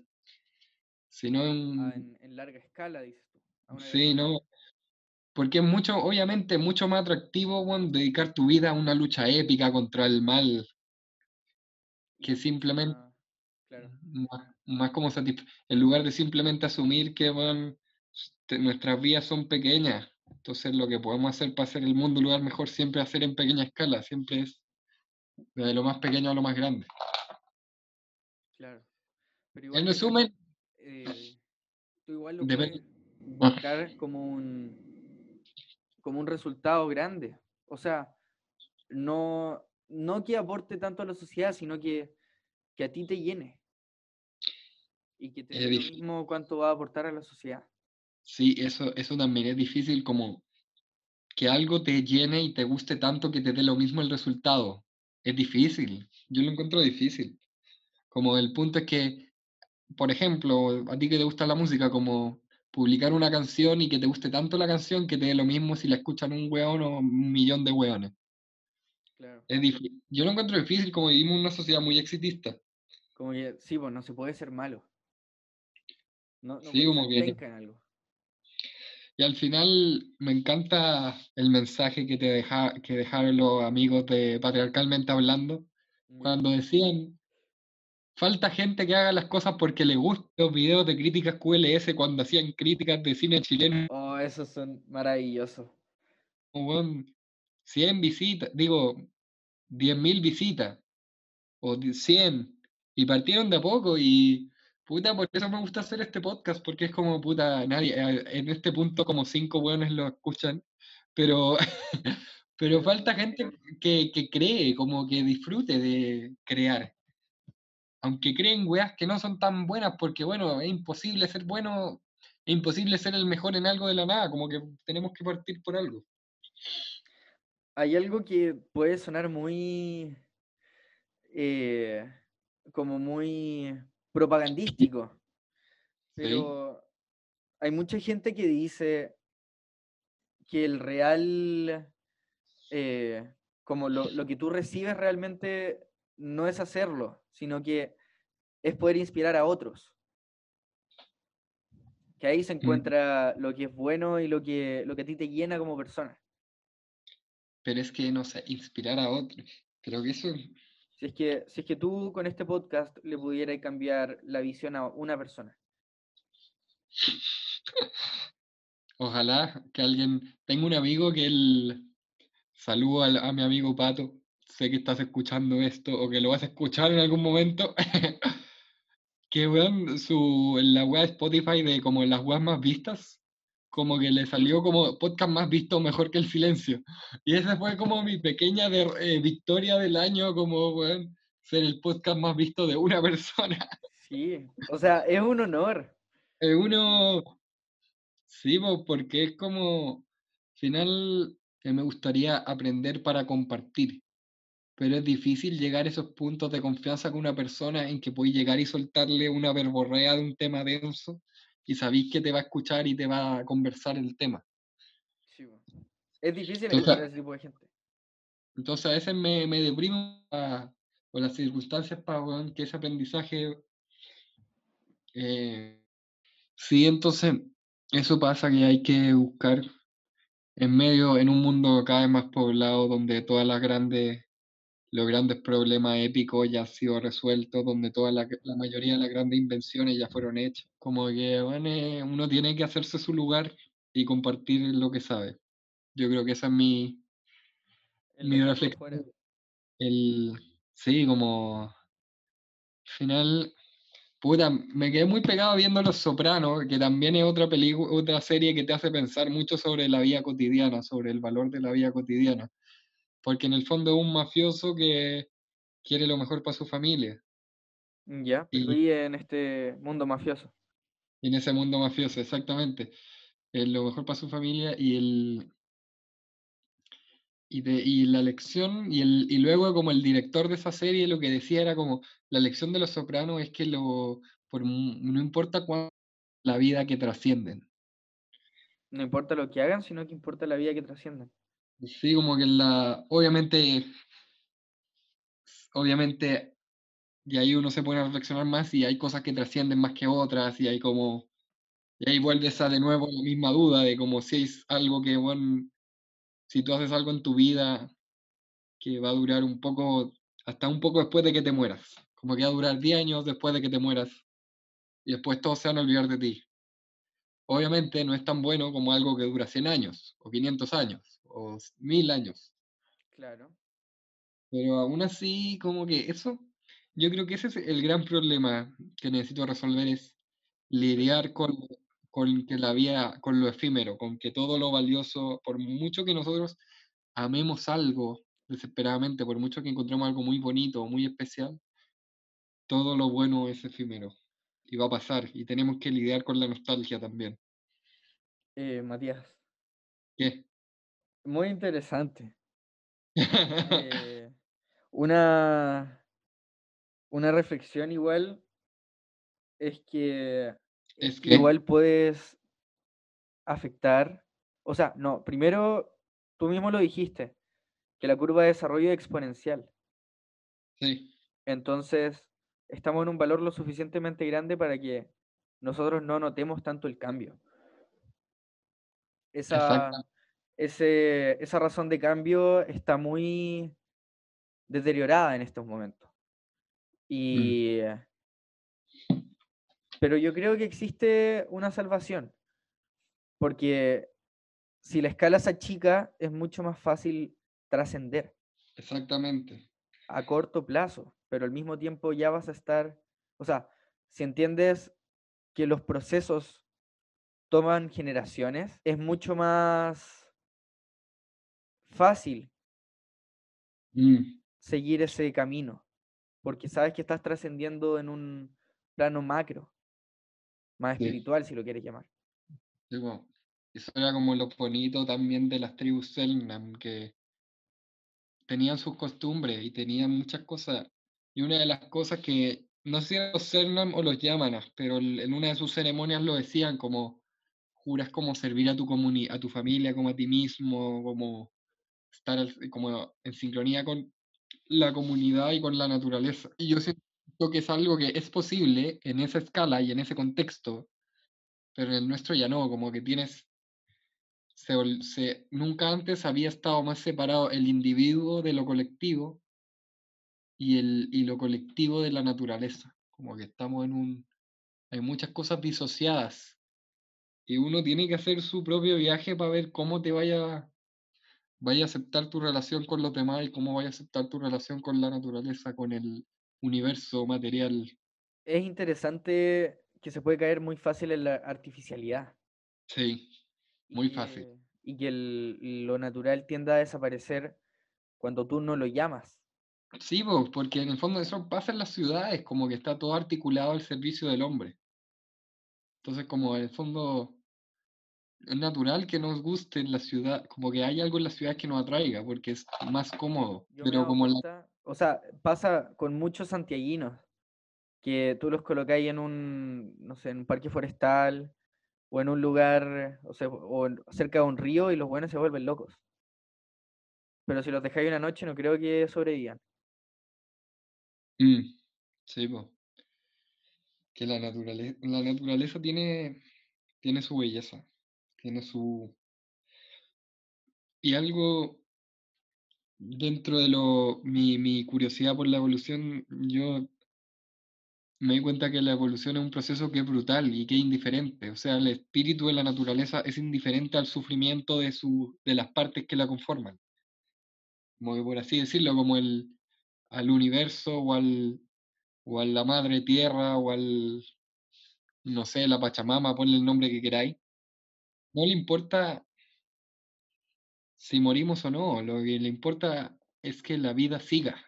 sino en, Ah, en, en larga escala, dices tú. sí, no, porque es mucho, obviamente, mucho más atractivo, dedicar tu vida a una lucha épica contra el mal, que simplemente, más- Claro. más, más como en lugar de simplemente asumir que, te- nuestras vidas son pequeñas, entonces lo que podemos hacer para hacer el mundo un lugar mejor siempre hacer en pequeña escala, siempre es desde lo más pequeño a lo más grande. Claro. Pero igual En resumen, eh, tú igual lo Depende- puedes buscar como un, como un resultado grande. O sea, no, no que aporte tanto a la sociedad, sino que, que a ti te llene. Y que te dé lo mismo cuánto va a aportar a la sociedad. Sí, eso, eso también es difícil, como que algo te llene y te guste tanto que te dé lo mismo el resultado. Es difícil, yo lo encuentro difícil. Como el punto es que, por ejemplo, a ti que te gusta la música, como publicar una canción y que te guste tanto la canción que te dé lo mismo si la escuchan un weón o un millón de weones. Claro. Es difícil. Yo lo encuentro difícil como vivimos en una sociedad muy exitista. Como que, sí, pues no se puede ser malo. No, no Sí, como que- en algo. Y al final me encanta el mensaje que te deja, que dejaron los amigos de Patriarcalmente Hablando, cuando decían, falta gente que haga las cosas porque le gustan los videos de críticas QLS cuando hacían críticas de cine chileno, Oh, esos son maravillosos. weón, 100 visitas, digo, 10.000 visitas, o di- 100, y partieron de a poco, y puta, por eso me gusta hacer este podcast, porque es como, puta, nadie, eh, en este punto como cinco weones lo escuchan, pero, pero Pero- falta gente que, que cree, como que disfrute de crear. Aunque creen weas que no son tan buenas, porque bueno, es imposible ser bueno, es imposible ser el mejor en algo de la nada, como que tenemos que partir por algo. Hay algo que puede sonar muy. eh, como muy propagandístico. Pero hay mucha gente que dice que el real. eh, como lo, lo que tú recibes realmente no es hacerlo, sino que es poder inspirar a otros. Que ahí se encuentra lo que es bueno y lo que, lo que a ti te llena como persona. Pero es que, no sé, inspirar a otros. Creo que eso Si es que, si es que tú con este podcast le pudieras cambiar la visión a una persona. Ojalá que alguien. Tengo un amigo que él. Saludo al- a, mi amigo Pato. Sé que estás escuchando esto o que lo vas a escuchar en algún momento. que weón, su, en la web Spotify de como las webs más vistas, como que le salió como podcast más visto mejor que el silencio. Y esa fue como mi pequeña der- eh, victoria del año, como weón, ser el podcast más visto de una persona. Sí, o sea, es un honor. Eh, uno, sí, po, porque es como, al final que me gustaría aprender para compartir, pero es difícil llegar a esos puntos de confianza con una persona en que puedes llegar y soltarle una verborrea de un tema denso y sabéis que te va a escuchar y te va a conversar el tema. Sí. Es difícil Entonces- encontrar ese tipo de gente. Entonces a veces me, me deprimo a- por las circunstancias para que ese aprendizaje... eh, sí, entonces eso pasa que hay que buscar en medio, en un mundo cada vez más poblado, donde todas las grandes, los grandes problemas épicos ya han sido resueltos, donde toda la, la mayoría de las grandes invenciones ya fueron hechas. Como que bueno, eh, uno tiene que hacerse su lugar y compartir lo que sabe. Yo creo que esa es mi, El mi reflexión. El, sí, como al final, puta, me quedé muy pegado viendo Los Sopranos, que también es otra película, otra serie que te hace pensar mucho sobre la vida cotidiana, sobre el valor de la vida cotidiana. Porque en el fondo es un mafioso que quiere lo mejor para su familia. Ya, pero Y- vive en este mundo mafioso. Y en ese mundo mafioso, exactamente. Es lo mejor para su familia y el. Y, de, y la lección, y, el, y luego como el director de esa serie lo que decía era como, la lección de los sopranos es que lo, por, no importa cuánto la vida que trascienden. No importa lo que hagan, sino que importa la vida que trascienden. Sí, como que la. Obviamente. Obviamente. Y ahí uno se pone a reflexionar más y hay cosas que trascienden más que otras y hay como. Y ahí vuelves a de nuevo la misma duda de como si es algo que, bueno, si tú haces algo en tu vida que va a durar un poco, hasta un poco después de que te mueras. Como que va a durar 10 años después de que te mueras. Y después todos se van a olvidar de ti. Obviamente no es tan bueno como algo que dura 100 años, o 500 años, o 1000 años. Claro. Pero aún así, como que eso, yo creo que ese es el gran problema que necesito resolver, es lidiar con, con que la vida, con lo efímero, con que todo lo valioso, por mucho que nosotros amemos algo desesperadamente, por mucho que encontremos algo muy bonito, muy especial, todo lo bueno es efímero y va a pasar y tenemos que lidiar con la nostalgia también. Eh, Matías, ¿Qué? Muy interesante. Eh, una, una reflexión igual es que, Es que igual puedes afectar, o sea, no, primero tú mismo lo dijiste, que la curva de desarrollo es exponencial. sí, Entonces, estamos en un valor lo suficientemente grande para que nosotros no notemos tanto el cambio. Esa, ese- esa razón de cambio está muy deteriorada en estos momentos. Y, pero yo creo que existe una salvación, porque si la escala se achica, es mucho más fácil trascender exactamente. a corto plazo, pero al mismo tiempo ya vas a estar, o sea, si entiendes que los procesos toman generaciones, es mucho más fácil Mm, seguir ese camino, porque sabes que estás trascendiendo en un plano macro, más Sí. espiritual si lo quieres llamar. sí. Eso era como lo bonito también de las tribus Selknam, que tenían sus costumbres y tenían muchas cosas. Y una de las cosas que, no sé si eran los Selknam o los Yamanas, pero en una de sus ceremonias lo decían como, juras como servir a tu comuni a tu familia como a ti mismo, como estar al- como en sincronía con la comunidad y con la naturaleza. Y yo siento que es algo que es posible en esa escala y en ese contexto, pero en el nuestro ya no, como que tienes se, se- nunca antes había estado más separado el individuo de lo colectivo y, el, y lo colectivo de la naturaleza. Como que estamos en un... Hay muchas cosas disociadas y uno tiene que hacer su propio viaje para ver cómo te vaya, vaya a aceptar tu relación con los demás y cómo vaya a aceptar tu relación con la naturaleza, con el universo material. Es interesante que se puede caer muy fácil en la artificialidad. Sí, muy fácil. Y que el- lo natural tienda a desaparecer cuando tú no lo llamas. Sí, po, porque en el fondo eso pasa en las ciudades, como que está todo articulado al servicio del hombre. Entonces, como en el fondo es natural que nos guste en la ciudad, como que hay algo en la ciudad que nos atraiga, porque es más cómodo. Yo Pero como la, o sea, pasa con muchos santiaguinos, que tú los colocáis en un, no sé, en un parque forestal o en un lugar, o sea, o cerca de un río y los buenos se vuelven locos. Pero si los dejáis una noche no creo que sobrevivan. Mm, sí, po. Que la naturaleza, la naturaleza tiene, tiene su belleza, tiene su... Y algo dentro de lo, mi, mi curiosidad por la evolución, yo me di cuenta que la evolución es un proceso que es brutal y que es indiferente. O sea, el espíritu de la naturaleza es indiferente al sufrimiento de, su, de las partes que la conforman. Como por así decirlo, como el, al universo o, al, o a la madre tierra o al, no sé, la Pachamama, ponle el nombre que queráis. No le importa si morimos o no, lo que le importa es que la vida siga.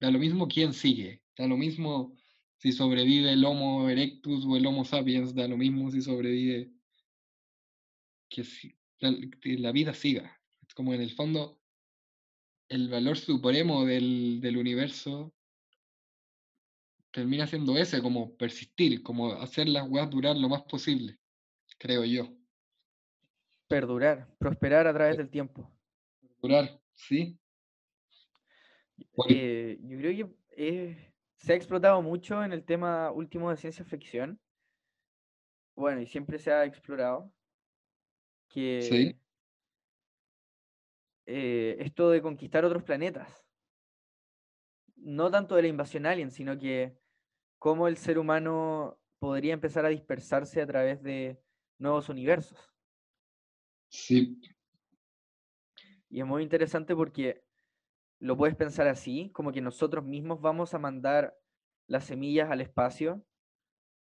Da lo mismo quién sigue, da lo mismo si sobrevive el Homo erectus o el Homo sapiens, da lo mismo si sobrevive que, si- la, vida siga. Es como en el fondo el valor supremo del, del universo termina siendo ese, como persistir, como hacer las weas durar lo más posible, creo yo. Perdurar, prosperar a través Sí. del tiempo. explorar, ¿sí? Eh, yo creo que eh, se ha explotado mucho en el tema último de ciencia ficción. Bueno, y siempre se ha explorado que eh, esto de conquistar otros planetas. No tanto de la invasión alien, sino que cómo el ser humano podría empezar a dispersarse a través de nuevos universos. Sí. Y es muy interesante porque lo puedes pensar así, como que nosotros mismos vamos a mandar las semillas al espacio,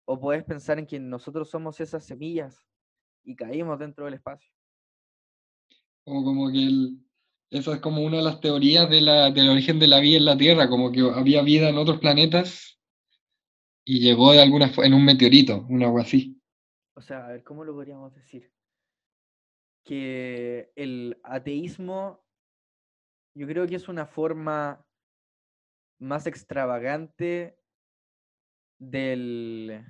o puedes pensar en que nosotros somos esas semillas y caímos dentro del espacio. O como que el, esa es como una de las teorías de la, del origen de la vida en la Tierra, como que había vida en otros planetas y llegó de alguna en un meteorito, un algo así. O sea, a ver, ¿cómo lo podríamos decir? Que el ateísmo, yo creo que es una forma más extravagante del,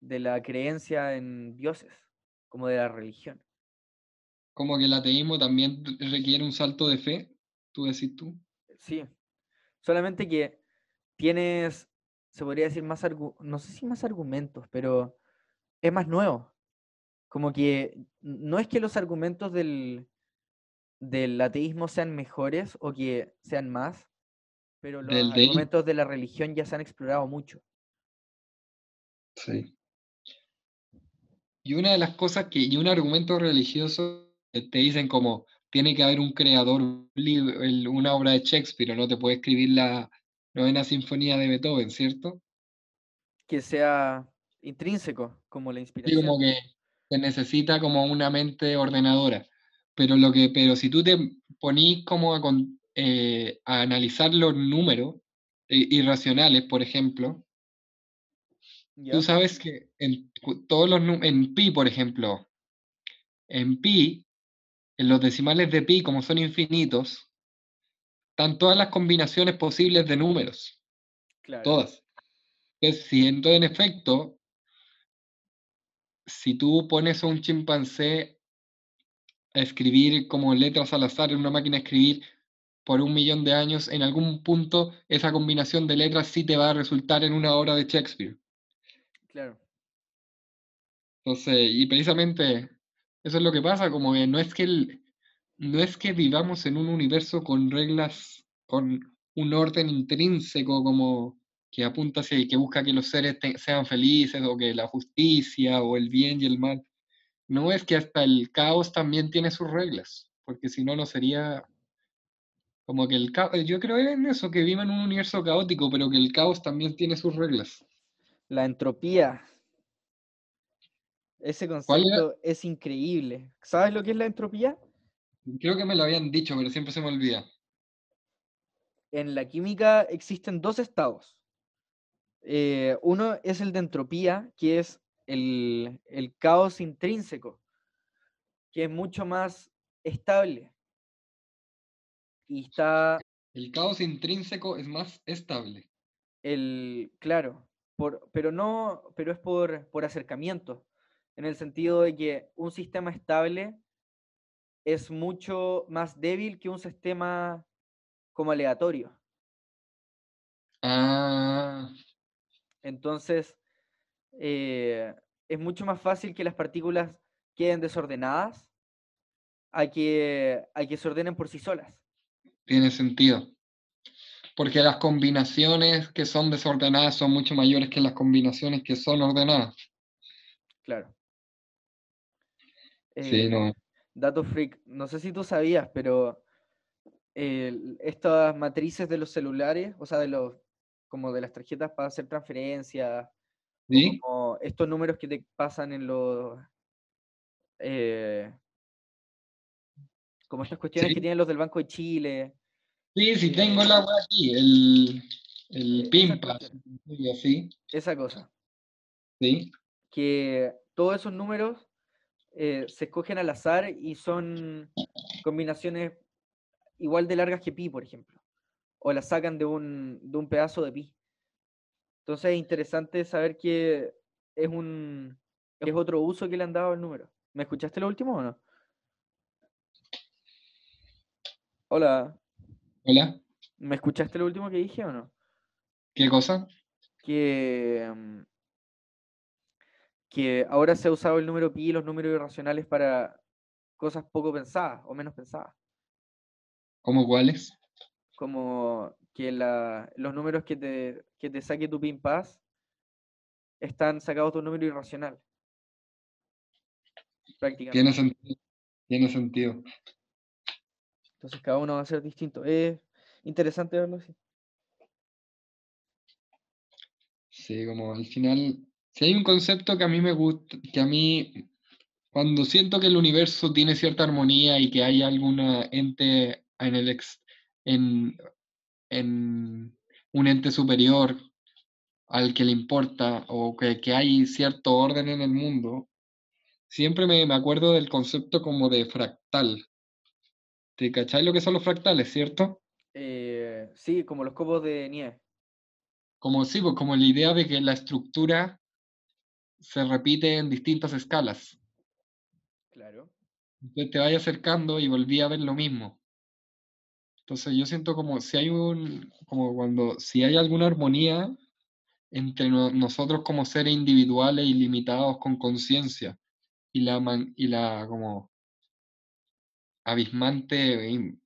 de la creencia en dioses, como de la religión como que el ateísmo también requiere un salto de fe, tú decís tú. Sí, solamente que tienes, se podría decir más, no sé si más argumentos, pero es más nuevo. Como que no es que los argumentos del, del ateísmo sean mejores o que sean más, pero los argumentos de la religión ya se han explorado mucho. Sí. Y una de las cosas que, y un argumento religioso te dicen como, tiene que haber un creador, una obra de Shakespeare, no te puede escribir la novena sinfonía de Beethoven, ¿cierto? Que sea intrínseco, como la inspiración. Sí, como que se necesita como una mente ordenadora. Pero, lo que, pero si tú te ponís como a, eh, a analizar los números eh, irracionales, por ejemplo, tú sabes que en, todos los, en pi, por ejemplo, en pi en los decimales de pi, como son infinitos, están todas las combinaciones posibles de números. Todas. Entonces, si entonces, en efecto, si tú pones a un chimpancé a escribir como letras al azar en una máquina de escribir por un millón de años, en algún punto esa combinación de letras sí te va a resultar en una obra de Shakespeare. Claro. Entonces, y precisamente eso es lo que pasa, como que no es que, no es que vivamos en un universo con reglas, con un orden intrínseco como que apunta hacia y que busca que los seres sean felices o que la justicia o el bien y el mal. No es que hasta el caos también tiene sus reglas, porque si no, no sería como que el caos, yo creo en eso, que viva en un universo caótico, pero que el caos también tiene sus reglas. La entropía, ese concepto es increíble. ¿Sabes lo que es la entropía? Creo que me lo habían dicho, pero siempre se me olvida. En la química existen dos estados. Eh, uno es el de entropía, que es el, el caos intrínseco, que es mucho más estable. Y está. El caos intrínseco es más estable. El, claro, por, pero no, pero es por, por acercamiento en el sentido de que un sistema estable es mucho más débil que un sistema como aleatorio. Ah. Entonces, eh, es mucho más fácil que las partículas queden desordenadas a que, a que se ordenen por sí solas. Tiene sentido. Porque las combinaciones que son desordenadas son mucho mayores que las combinaciones que son ordenadas. Claro. Sí, eh, no. Dato freak, no sé si tú sabías, pero estas matrices de los celulares, o sea, de los como de las tarjetas para hacer transferencias, como estos números que te pasan en los eh, como estas cuestiones que tienen los del Banco de Chile. Sí, sí, tengo la web aquí, el, el PIMPA, Esa cosa. Sí. Que todos esos números eh, se escogen al azar y son combinaciones igual de largas que pi, por ejemplo. O las sacan de un, de un pedazo de pi. Entonces es interesante saber que es un es otro uso que le han dado al número. ¿Me escuchaste lo último o no? Hola, Hola, ¿me escuchaste lo último que dije o no? ¿qué cosa? Que, mm, que ahora se ha usado el número pi y los números irracionales para cosas poco pensadas o menos pensadas. ¿Cómo cuáles? Como que la- los números que te, que te saque tu pin pass están sacados de un número irracional. Prácticamente. Tiene sentido. Tiene sentido. Entonces cada uno va a ser distinto. Es interesante verlo así. Sí, como al final, si hay un concepto que a mí me gusta, que a mí, cuando siento que el universo tiene cierta armonía y que hay alguna ente en el ex, en, en un ente superior al que le importa o que, que hay cierto orden en el mundo, siempre me, me acuerdo del concepto como de fractal. ¿Te cacháis lo que son los fractales, cierto? Eh, sí, como los copos de nieve. Como sí, pues como la idea de que la estructura se repite en distintas escalas. Claro. Entonces te vaya acercando y volví a ver lo mismo. Entonces yo siento como si hay un, como cuando, si hay alguna armonía entre no- nosotros como seres individuales y limitados con conciencia y la, man- y la como abismante,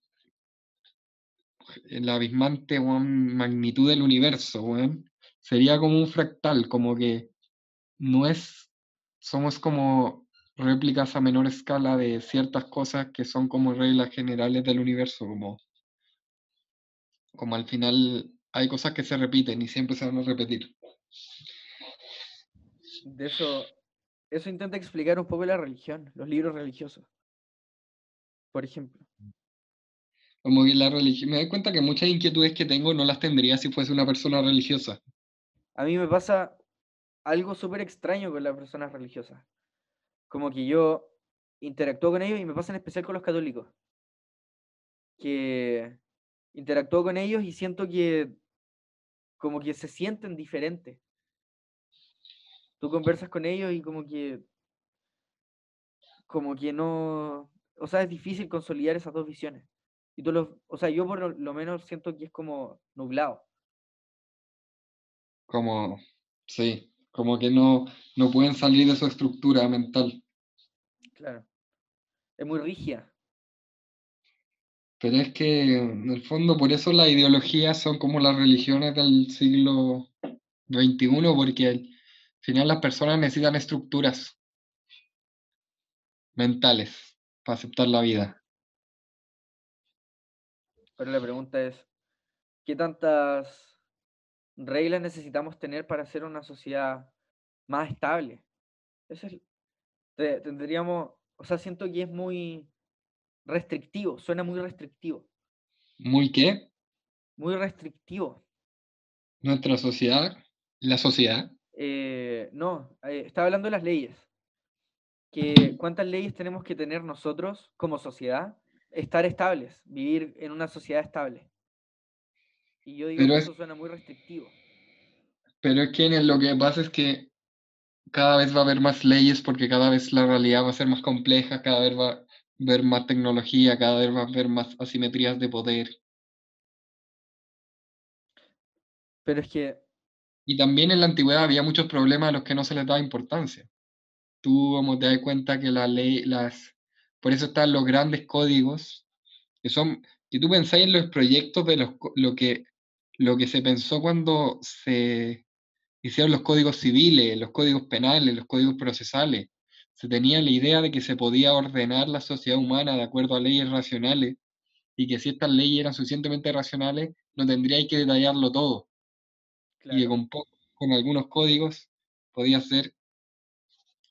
la abismante magnitud del universo, weón, sería como un fractal, como que no es, somos como réplicas a menor escala de ciertas cosas que son como reglas generales del universo, como, como al final hay cosas que se repiten y siempre se van a repetir. De eso, eso intenta explicar un poco la religión, los libros religiosos. Por ejemplo. Como que la religión, me doy cuenta que muchas inquietudes que tengo no las tendría si fuese una persona religiosa. A mí me pasa algo súper extraño con las personas religiosas. Como que yo interactúo con ellos y me pasa en especial con los católicos. Que interactúo con ellos y siento que como que se sienten diferentes. Tú conversas con ellos y como que como que no, o sea, es difícil consolidar esas dos visiones. Y tú los, o sea, yo por lo, lo menos siento que es como nublado. Como, sí, como que no, no pueden salir de su estructura mental. Claro. Es muy rígida. Pero es que, en el fondo, por eso las ideologías son como las religiones del siglo XXI, porque al final las personas necesitan estructuras mentales para aceptar la vida. Pero la pregunta es, ¿qué tantas reglas necesitamos tener para hacer una sociedad más estable? Eso es, te- tendríamos, o sea, siento que es muy restrictivo, suena muy restrictivo, ¿Muy qué? muy restrictivo. Nuestra sociedad, la sociedad, Eh, no, eh, estaba hablando de las leyes. Que cuántas leyes tenemos que tener nosotros como sociedad, estar estables, vivir en una sociedad estable. Y yo digo Pero que es- eso suena muy restrictivo. pero es que lo que pasa es que cada vez va a haber más leyes porque cada vez la realidad va a ser más compleja, cada vez va haber más tecnología, cada vez va a haber más asimetrías de poder. Pero es que, Y también en la antigüedad había muchos problemas a los que no se les daba importancia. Tú como te das cuenta que la ley, las, por eso están los grandes códigos, que son, que tú pensáis en los proyectos de los, lo que, lo que se pensó cuando se hicieron los códigos civiles, los códigos penales, los códigos procesales. Se tenía la idea de que se podía ordenar la sociedad humana de acuerdo a leyes racionales y que si estas leyes eran suficientemente racionales, no tendría que detallarlo todo y que con, algunos códigos podía ser,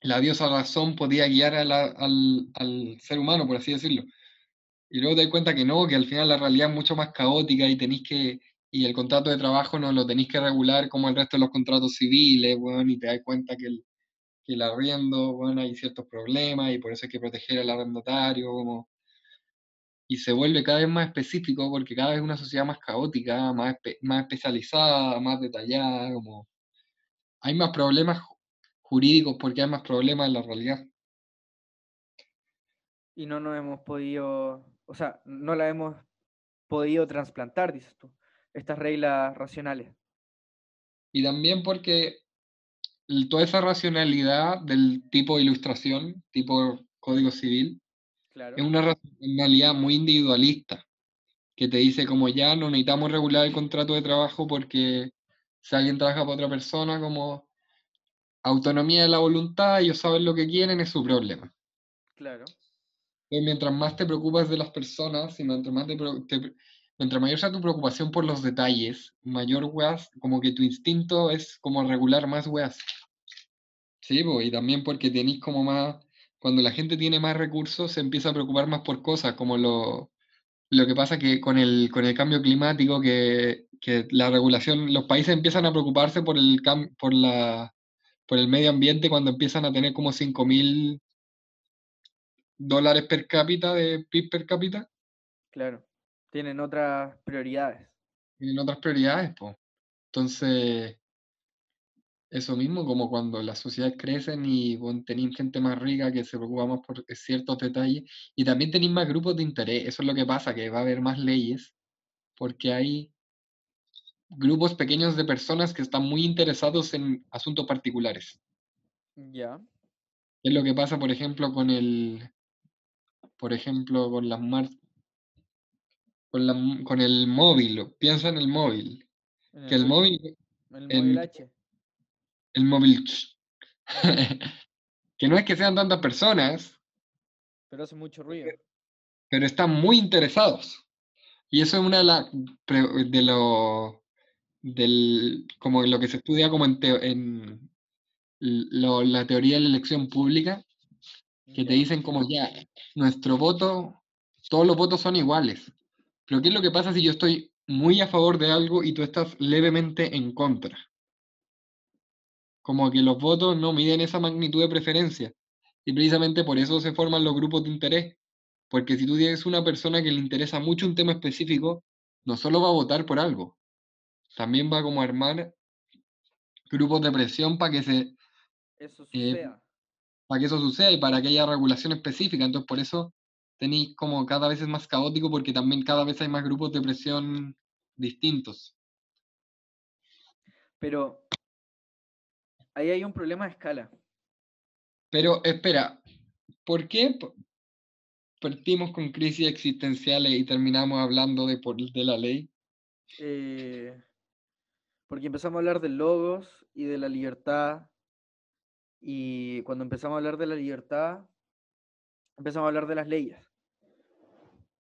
la diosa razón podía guiar a la- al, al ser humano, por así decirlo. Y luego te das cuenta que no, que al final la realidad es mucho más caótica y tenéis que, y el contrato de trabajo no lo tenéis que regular como el resto de los contratos civiles, bueno, y te das cuenta que el, que el arriendo, bueno, hay ciertos problemas y por eso hay que proteger al arrendatario, como, y se vuelve cada vez más específico porque cada vez es una sociedad más caótica, más, espe- más especializada, más detallada, como hay más problemas ju- jurídicos porque hay más problemas en la realidad. y no nos hemos podido, o sea, no la hemos podido trasplantar, dices tú, estas reglas racionales. Y también porque toda esa racionalidad del tipo de ilustración, tipo código civil, es una racionalidad muy individualista, que te dice como ya no necesitamos regular el contrato de trabajo porque si alguien trabaja para otra persona, como autonomía de la voluntad, ellos saben lo que quieren, es su problema. Claro. mientras más te preocupas de las personas y mientras, más mientras mayor sea tu preocupación por los detalles, mayor weas, como que tu instinto es como regular más weas. Sí, y también porque tenéis como más, cuando la gente tiene más recursos, se empieza a preocupar más por cosas, como lo, lo que pasa que con el, con el cambio climático, que, que la regulación, los países empiezan a preocuparse por el, por la, por el medio ambiente cuando empiezan a tener como 5 mil dólares per cápita de PIB per cápita. Claro, tienen otras prioridades. Tienen otras prioridades, pues. Entonces, eso mismo, como cuando las sociedades crecen y bueno, tenéis gente más rica que se preocupa más por ciertos detalles, y también tenéis más grupos de interés. Eso es lo que pasa, que va a haber más leyes, porque hay grupos pequeños de personas que están muy interesados en asuntos particulares. Ya. Es lo que pasa, por ejemplo, con el, por ejemplo, con las mar con, la, con el móvil. Piensa en el móvil. que el móvil. El móvil H el móvil. que no es que sean tantas personas. Pero hace mucho ruido. Pero están muy interesados. Y eso es una de las de lo del como lo que se estudia como en, en la teoría de la elección pública, que te dicen como ya, nuestro voto, todos los votos son iguales. Pero ¿qué es lo que pasa si yo estoy muy a favor de algo y tú estás levemente en contra? como que los votos no miden esa magnitud de preferencia. Y precisamente por eso se forman los grupos de interés. Porque si tú tienes una persona que le interesa mucho un tema específico, no solo va a votar por algo, también va como a armar grupos de presión para que se... Eso eh, para que eso suceda y para que haya regulación específica. Entonces por eso tenéis como cada vez es más caótico porque también cada vez hay más grupos de presión distintos. Pero ahí hay un problema de escala. Pero espera, ¿por qué partimos con crisis existenciales y terminamos hablando de, de la ley? Eh, porque empezamos a hablar de logos y de la libertad. Y cuando empezamos a hablar de la libertad, empezamos a hablar de las leyes.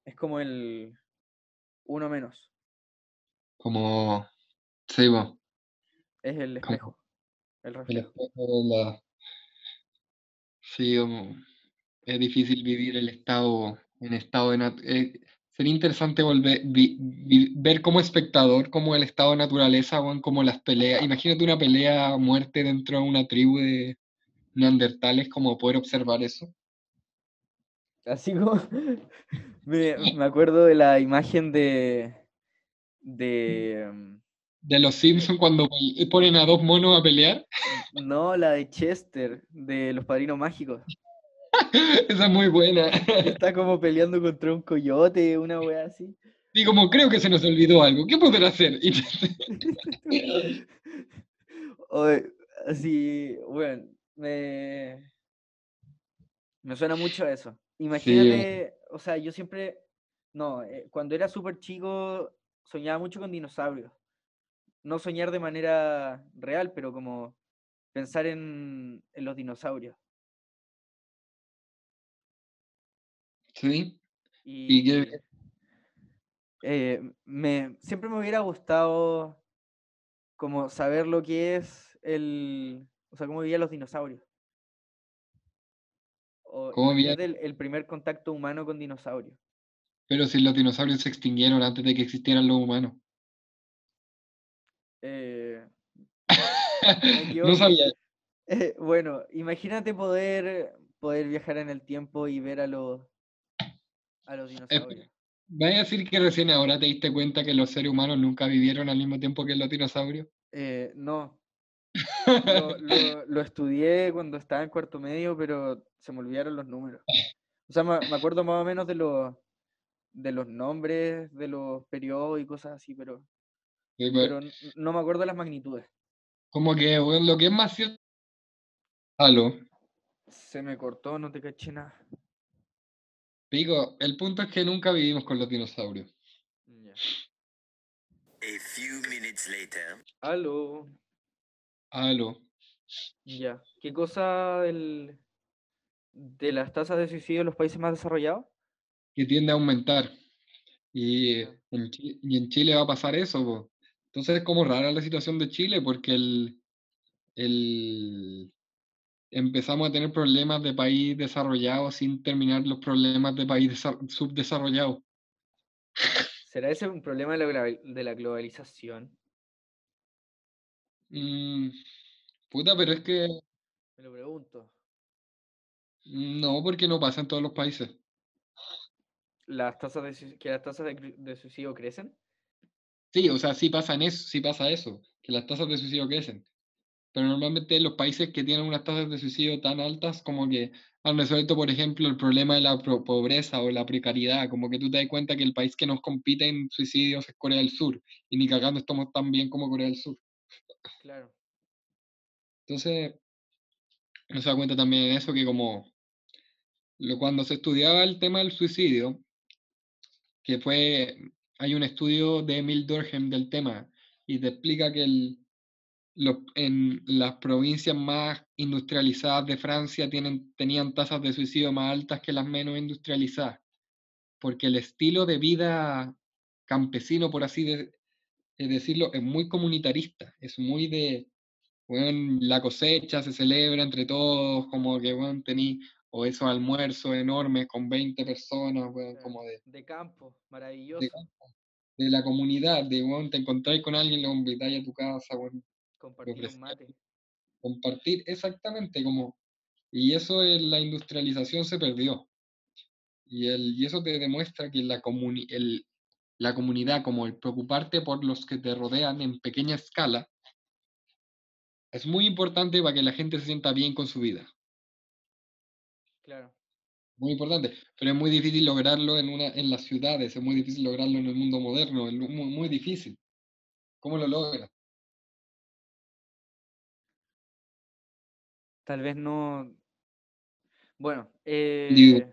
Es como el uno menos. Como. Sí, Es el espejo. El Sí, es difícil vivir el estado en estado de eh, sería interesante volver ver como espectador como el estado de naturaleza o como las peleas. Imagínate una pelea a muerte dentro de una tribu de neandertales, como poder observar eso. Así como me, me acuerdo de la imagen de de mm, de los Simpsons cuando ponen a dos monos a pelear. No, la de Chester, de los Padrinos Mágicos. Esa es muy buena. Está como peleando contra un coyote, una wea así. Y como creo que se nos olvidó algo, ¿qué podrá hacer? así, bueno, me, me suena mucho a eso. Imagínate, o sea, yo siempre, no, eh, cuando era súper chico soñaba mucho con dinosaurios no soñar de manera real, pero como pensar en, los dinosaurios. Sí. Y, eh, me, siempre me hubiera gustado como saber lo que es el, o sea, cómo vivían los dinosaurios. O ¿Cómo el, el primer contacto humano con dinosaurios. Pero si los dinosaurios se extinguieron antes de que existieran los humanos. Eh, no sabía. Eh, bueno, imagínate poder, poder viajar en el tiempo y ver a los, a los dinosaurios. ¿Vas a decir que recién ahora te diste cuenta que los seres humanos nunca vivieron al mismo tiempo que los dinosaurios? Eh, no. lo, estudié cuando estaba en cuarto medio, pero se me olvidaron los números. O sea, me, acuerdo más o menos de los de los nombres de los periodos y cosas así, pero, Sí, pero no me acuerdo las magnitudes. Como que, weón, lo que es más cierto. Aló. Se me cortó, no te caché nada. Digo, el punto es que nunca vivimos con los dinosaurios. A few minutes later. Aló. Aló. Ya. ¿Qué cosa del, de las tasas de suicidio en los países más desarrollados? Que tiende a aumentar. Y en, Chi- y en Chile va a pasar eso, po. Entonces es como rara la situación de Chile porque el, el, empezamos a tener problemas de país desarrollado sin terminar los problemas de país desa- subdesarrollado. ¿Será ese un problema de la, de la globalización? Mm, puta, pero es que Me lo pregunto. no, porque no pasa en todos los países. ¿Las tasas de, que las tasas de, suicidio crecen? Sí, o sea, sí pasa, en eso, sí pasa eso, que las tasas de suicidio crecen. Pero normalmente los países que tienen unas tasas de suicidio tan altas como que han resuelto, por ejemplo, el problema de la pobreza o la precariedad, como que tú te das cuenta que el país que nos compite en suicidios es Corea del Sur, y ni cagando estamos tan bien como Corea del Sur. Claro. Entonces, uno se da cuenta también en eso que como lo, cuando se estudiaba el tema del suicidio, que fue, hay un estudio de Emil Durkheim del tema, y te explica que en las provincias más industrializadas de Francia tienen, tenían tasas de suicidio más altas que las menos industrializadas, porque el estilo de vida campesino, por así de- de decirlo, es muy comunitarista, es muy de, bueno, la cosecha se celebra entre todos, como que, bueno, tení, o esos almuerzos enormes con 20 personas, claro. como de, De campo, de, maravilloso. de la comunidad, de, bueno, te encontráis con alguien, lo invitáis a tu casa, weón, Compartir un ofrecía- mate. compartir exactamente como y eso en la industrialización se perdió y, el, y eso te demuestra que la, comuni- el, la comunidad como el preocuparte por los que te rodean en pequeña escala es muy importante para que la gente se sienta bien con su vida Claro. muy importante pero es muy difícil lograrlo en una en las ciudades es muy difícil lograrlo en el mundo moderno es muy, muy difícil ¿cómo lo logras? Tal vez no. Bueno, eh,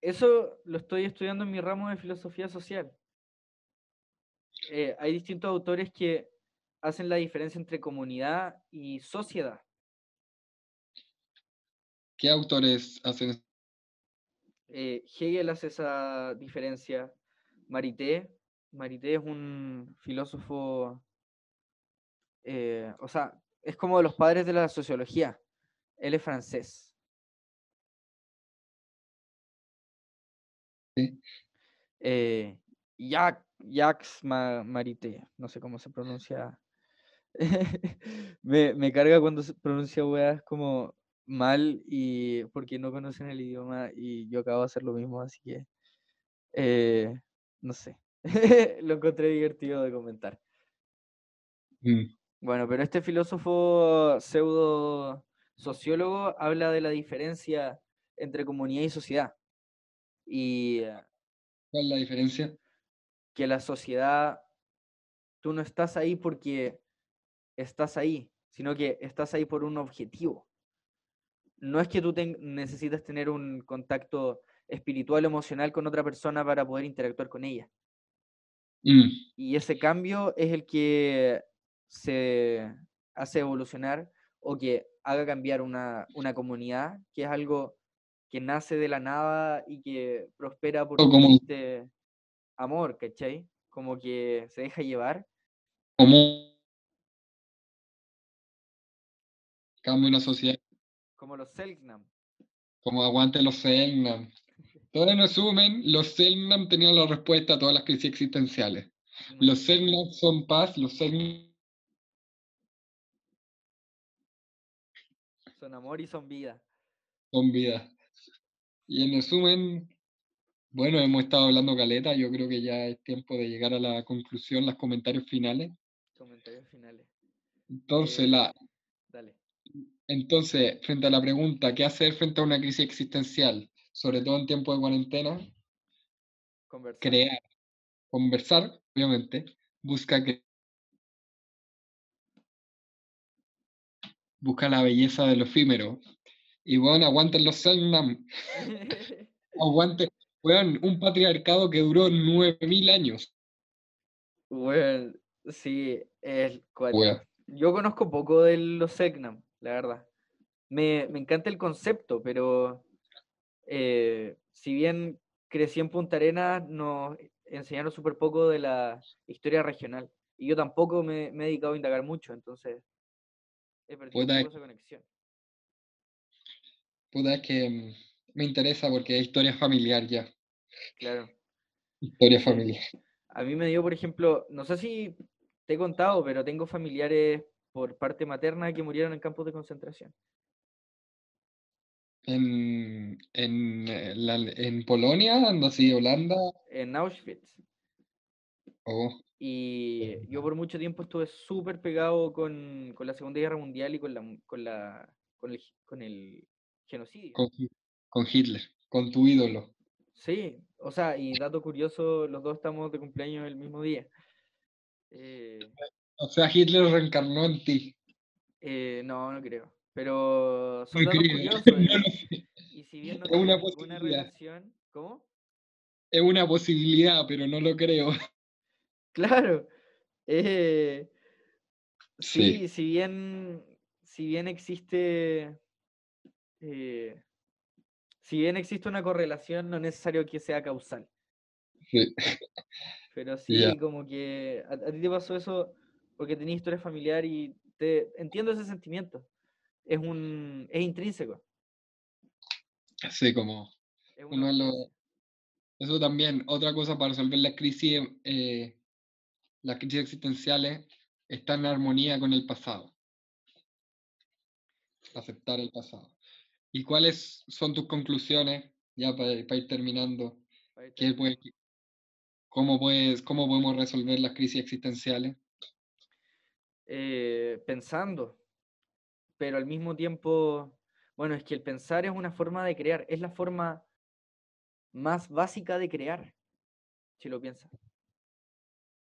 eso lo estoy estudiando en mi ramo de filosofía social. Eh, hay distintos autores que hacen la diferencia entre comunidad y sociedad. ¿qué autores hacen eso? Eh, Hegel hace esa diferencia. Marité, Marité es un filósofo, eh, o sea, es como de los padres de la sociología. Él es francés. Sí. Eh, Jacques, Jacques Ma- Marité, no sé cómo se pronuncia. me, me carga cuando se pronuncia weas como mal y porque no conocen el idioma y yo acabo de hacer lo mismo, así que eh, no sé. Lo encontré divertido de comentar. Mm, Bueno, pero este filósofo pseudo sociólogo habla de la diferencia entre comunidad y sociedad. Y eh, ¿cuál es la diferencia? que la sociedad, tú no estás ahí porque estás ahí, sino que estás ahí por un objetivo. No es que tú ten- necesitas tener un contacto espiritual emocional con otra persona para poder interactuar con ella. Mm, Y ese cambio es el que se hace evolucionar o que haga cambiar una, una comunidad, que es algo que nace de la nada y que prospera como- existe amor, ¿cachai? Como que se deja llevar. ¿Cómo cambia una sociedad? Como los Selknam. Como aguante los Selknam. Todo en resumen, los Selknam tenían la respuesta a todas las crisis existenciales. Muy Los. Selknam son paz, los Selknam Son amor y son vida. son vida. Y en resumen, bueno, hemos estado hablando caleta, yo creo que ya es tiempo de llegar a la conclusión, los comentarios finales. Comentarios finales. Entonces, Eh, la, Dale. entonces, frente a la pregunta, ¿qué hacer frente a una crisis existencial? Sobre todo en tiempo de cuarentena, Conversar. crear, conversar, obviamente, busca que busca la belleza de lo efímero. Y bueno, aguanten los Selknam, aguante, weón, un patriarcado que duró 9000 años. Bueno, sí, es. Weón. Yo conozco poco de los Segnam, la verdad. Me, me encanta el concepto, pero eh, si bien crecí en Punta Arenas, nos enseñaron súper poco de la historia regional. Y yo tampoco me, me he dedicado a indagar mucho, entonces he perdido esa conexión. Puta, es que mm, me interesa porque es historia familiar ya. Claro. Historia familiar. A mí me dio, por ejemplo, no sé si te he contado, pero tengo familiares por parte materna que murieron en campos de concentración. En, en, eh, la- en Polonia, ando así, Holanda. en Auschwitz. Oh, Y yo por mucho tiempo estuve súper pegado con, con la Segunda Guerra Mundial y con la, con la, con el, con el genocidio. con, Hi- con Hitler, con tu ídolo. Sí, o sea, y dato curioso, los dos estamos de cumpleaños el mismo día. Eh, O sea, Hitler reencarnó en ti. eh, no, no creo. Pero son No datos creo, curiosos. no y- si bien no Es una ninguna posibilidad. relación, ¿cómo? Es una posibilidad, pero no lo creo. Claro. eh, Sí. sí, si bien, si bien existe, eh, si bien existe una correlación, no es necesario que sea causal. Sí. Pero sí, como que a, a ti te pasó eso porque tenías historia familiar y te entiendo ese sentimiento. Es un, es intrínseco. Sí, como Es uno. Eso también, otra cosa para resolver las crisis, eh, las crisis existenciales, está en armonía con el pasado. Aceptar el pasado. ¿Y cuáles son tus conclusiones, ya para, ir terminando? Para ir ¿Qué puede- terminando. cómo, puedes, ¿Cómo podemos resolver las crisis existenciales? eh, pensando, pero al mismo tiempo, bueno, es que el pensar es una forma de crear, es la forma más básica de crear, si lo piensas.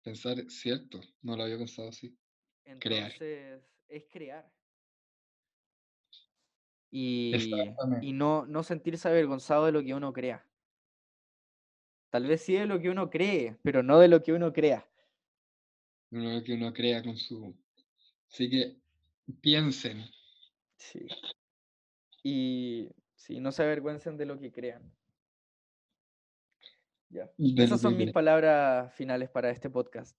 Pensar, cierto, no lo había pensado así. Crear. Entonces, es crear. Y, y no, no sentirse avergonzado de lo que uno crea. Tal vez sí de lo que uno cree, pero no de lo que uno crea. Uno que uno crea con su... Así que piensen, Sí. Y sí, no se avergüencen de lo que crean. Ya. de lo Esas son mis palabras finales para este podcast.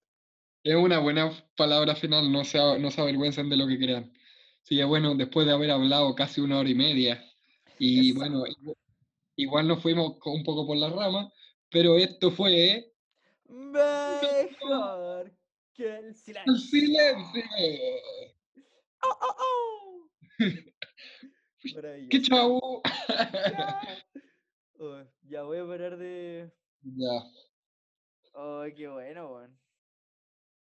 Es una buena palabra final, no se, no se avergüencen de lo que crean. Que bueno, después de haber hablado casi una hora y media, y bueno, igu- igual nos fuimos un poco por la rama, pero esto fue Mejor que el el silencio. silencio. ¡Oh, oh, oh! ¡Qué chau! Ya. Ya voy a parar de. Ya, Oh, qué bueno, weón.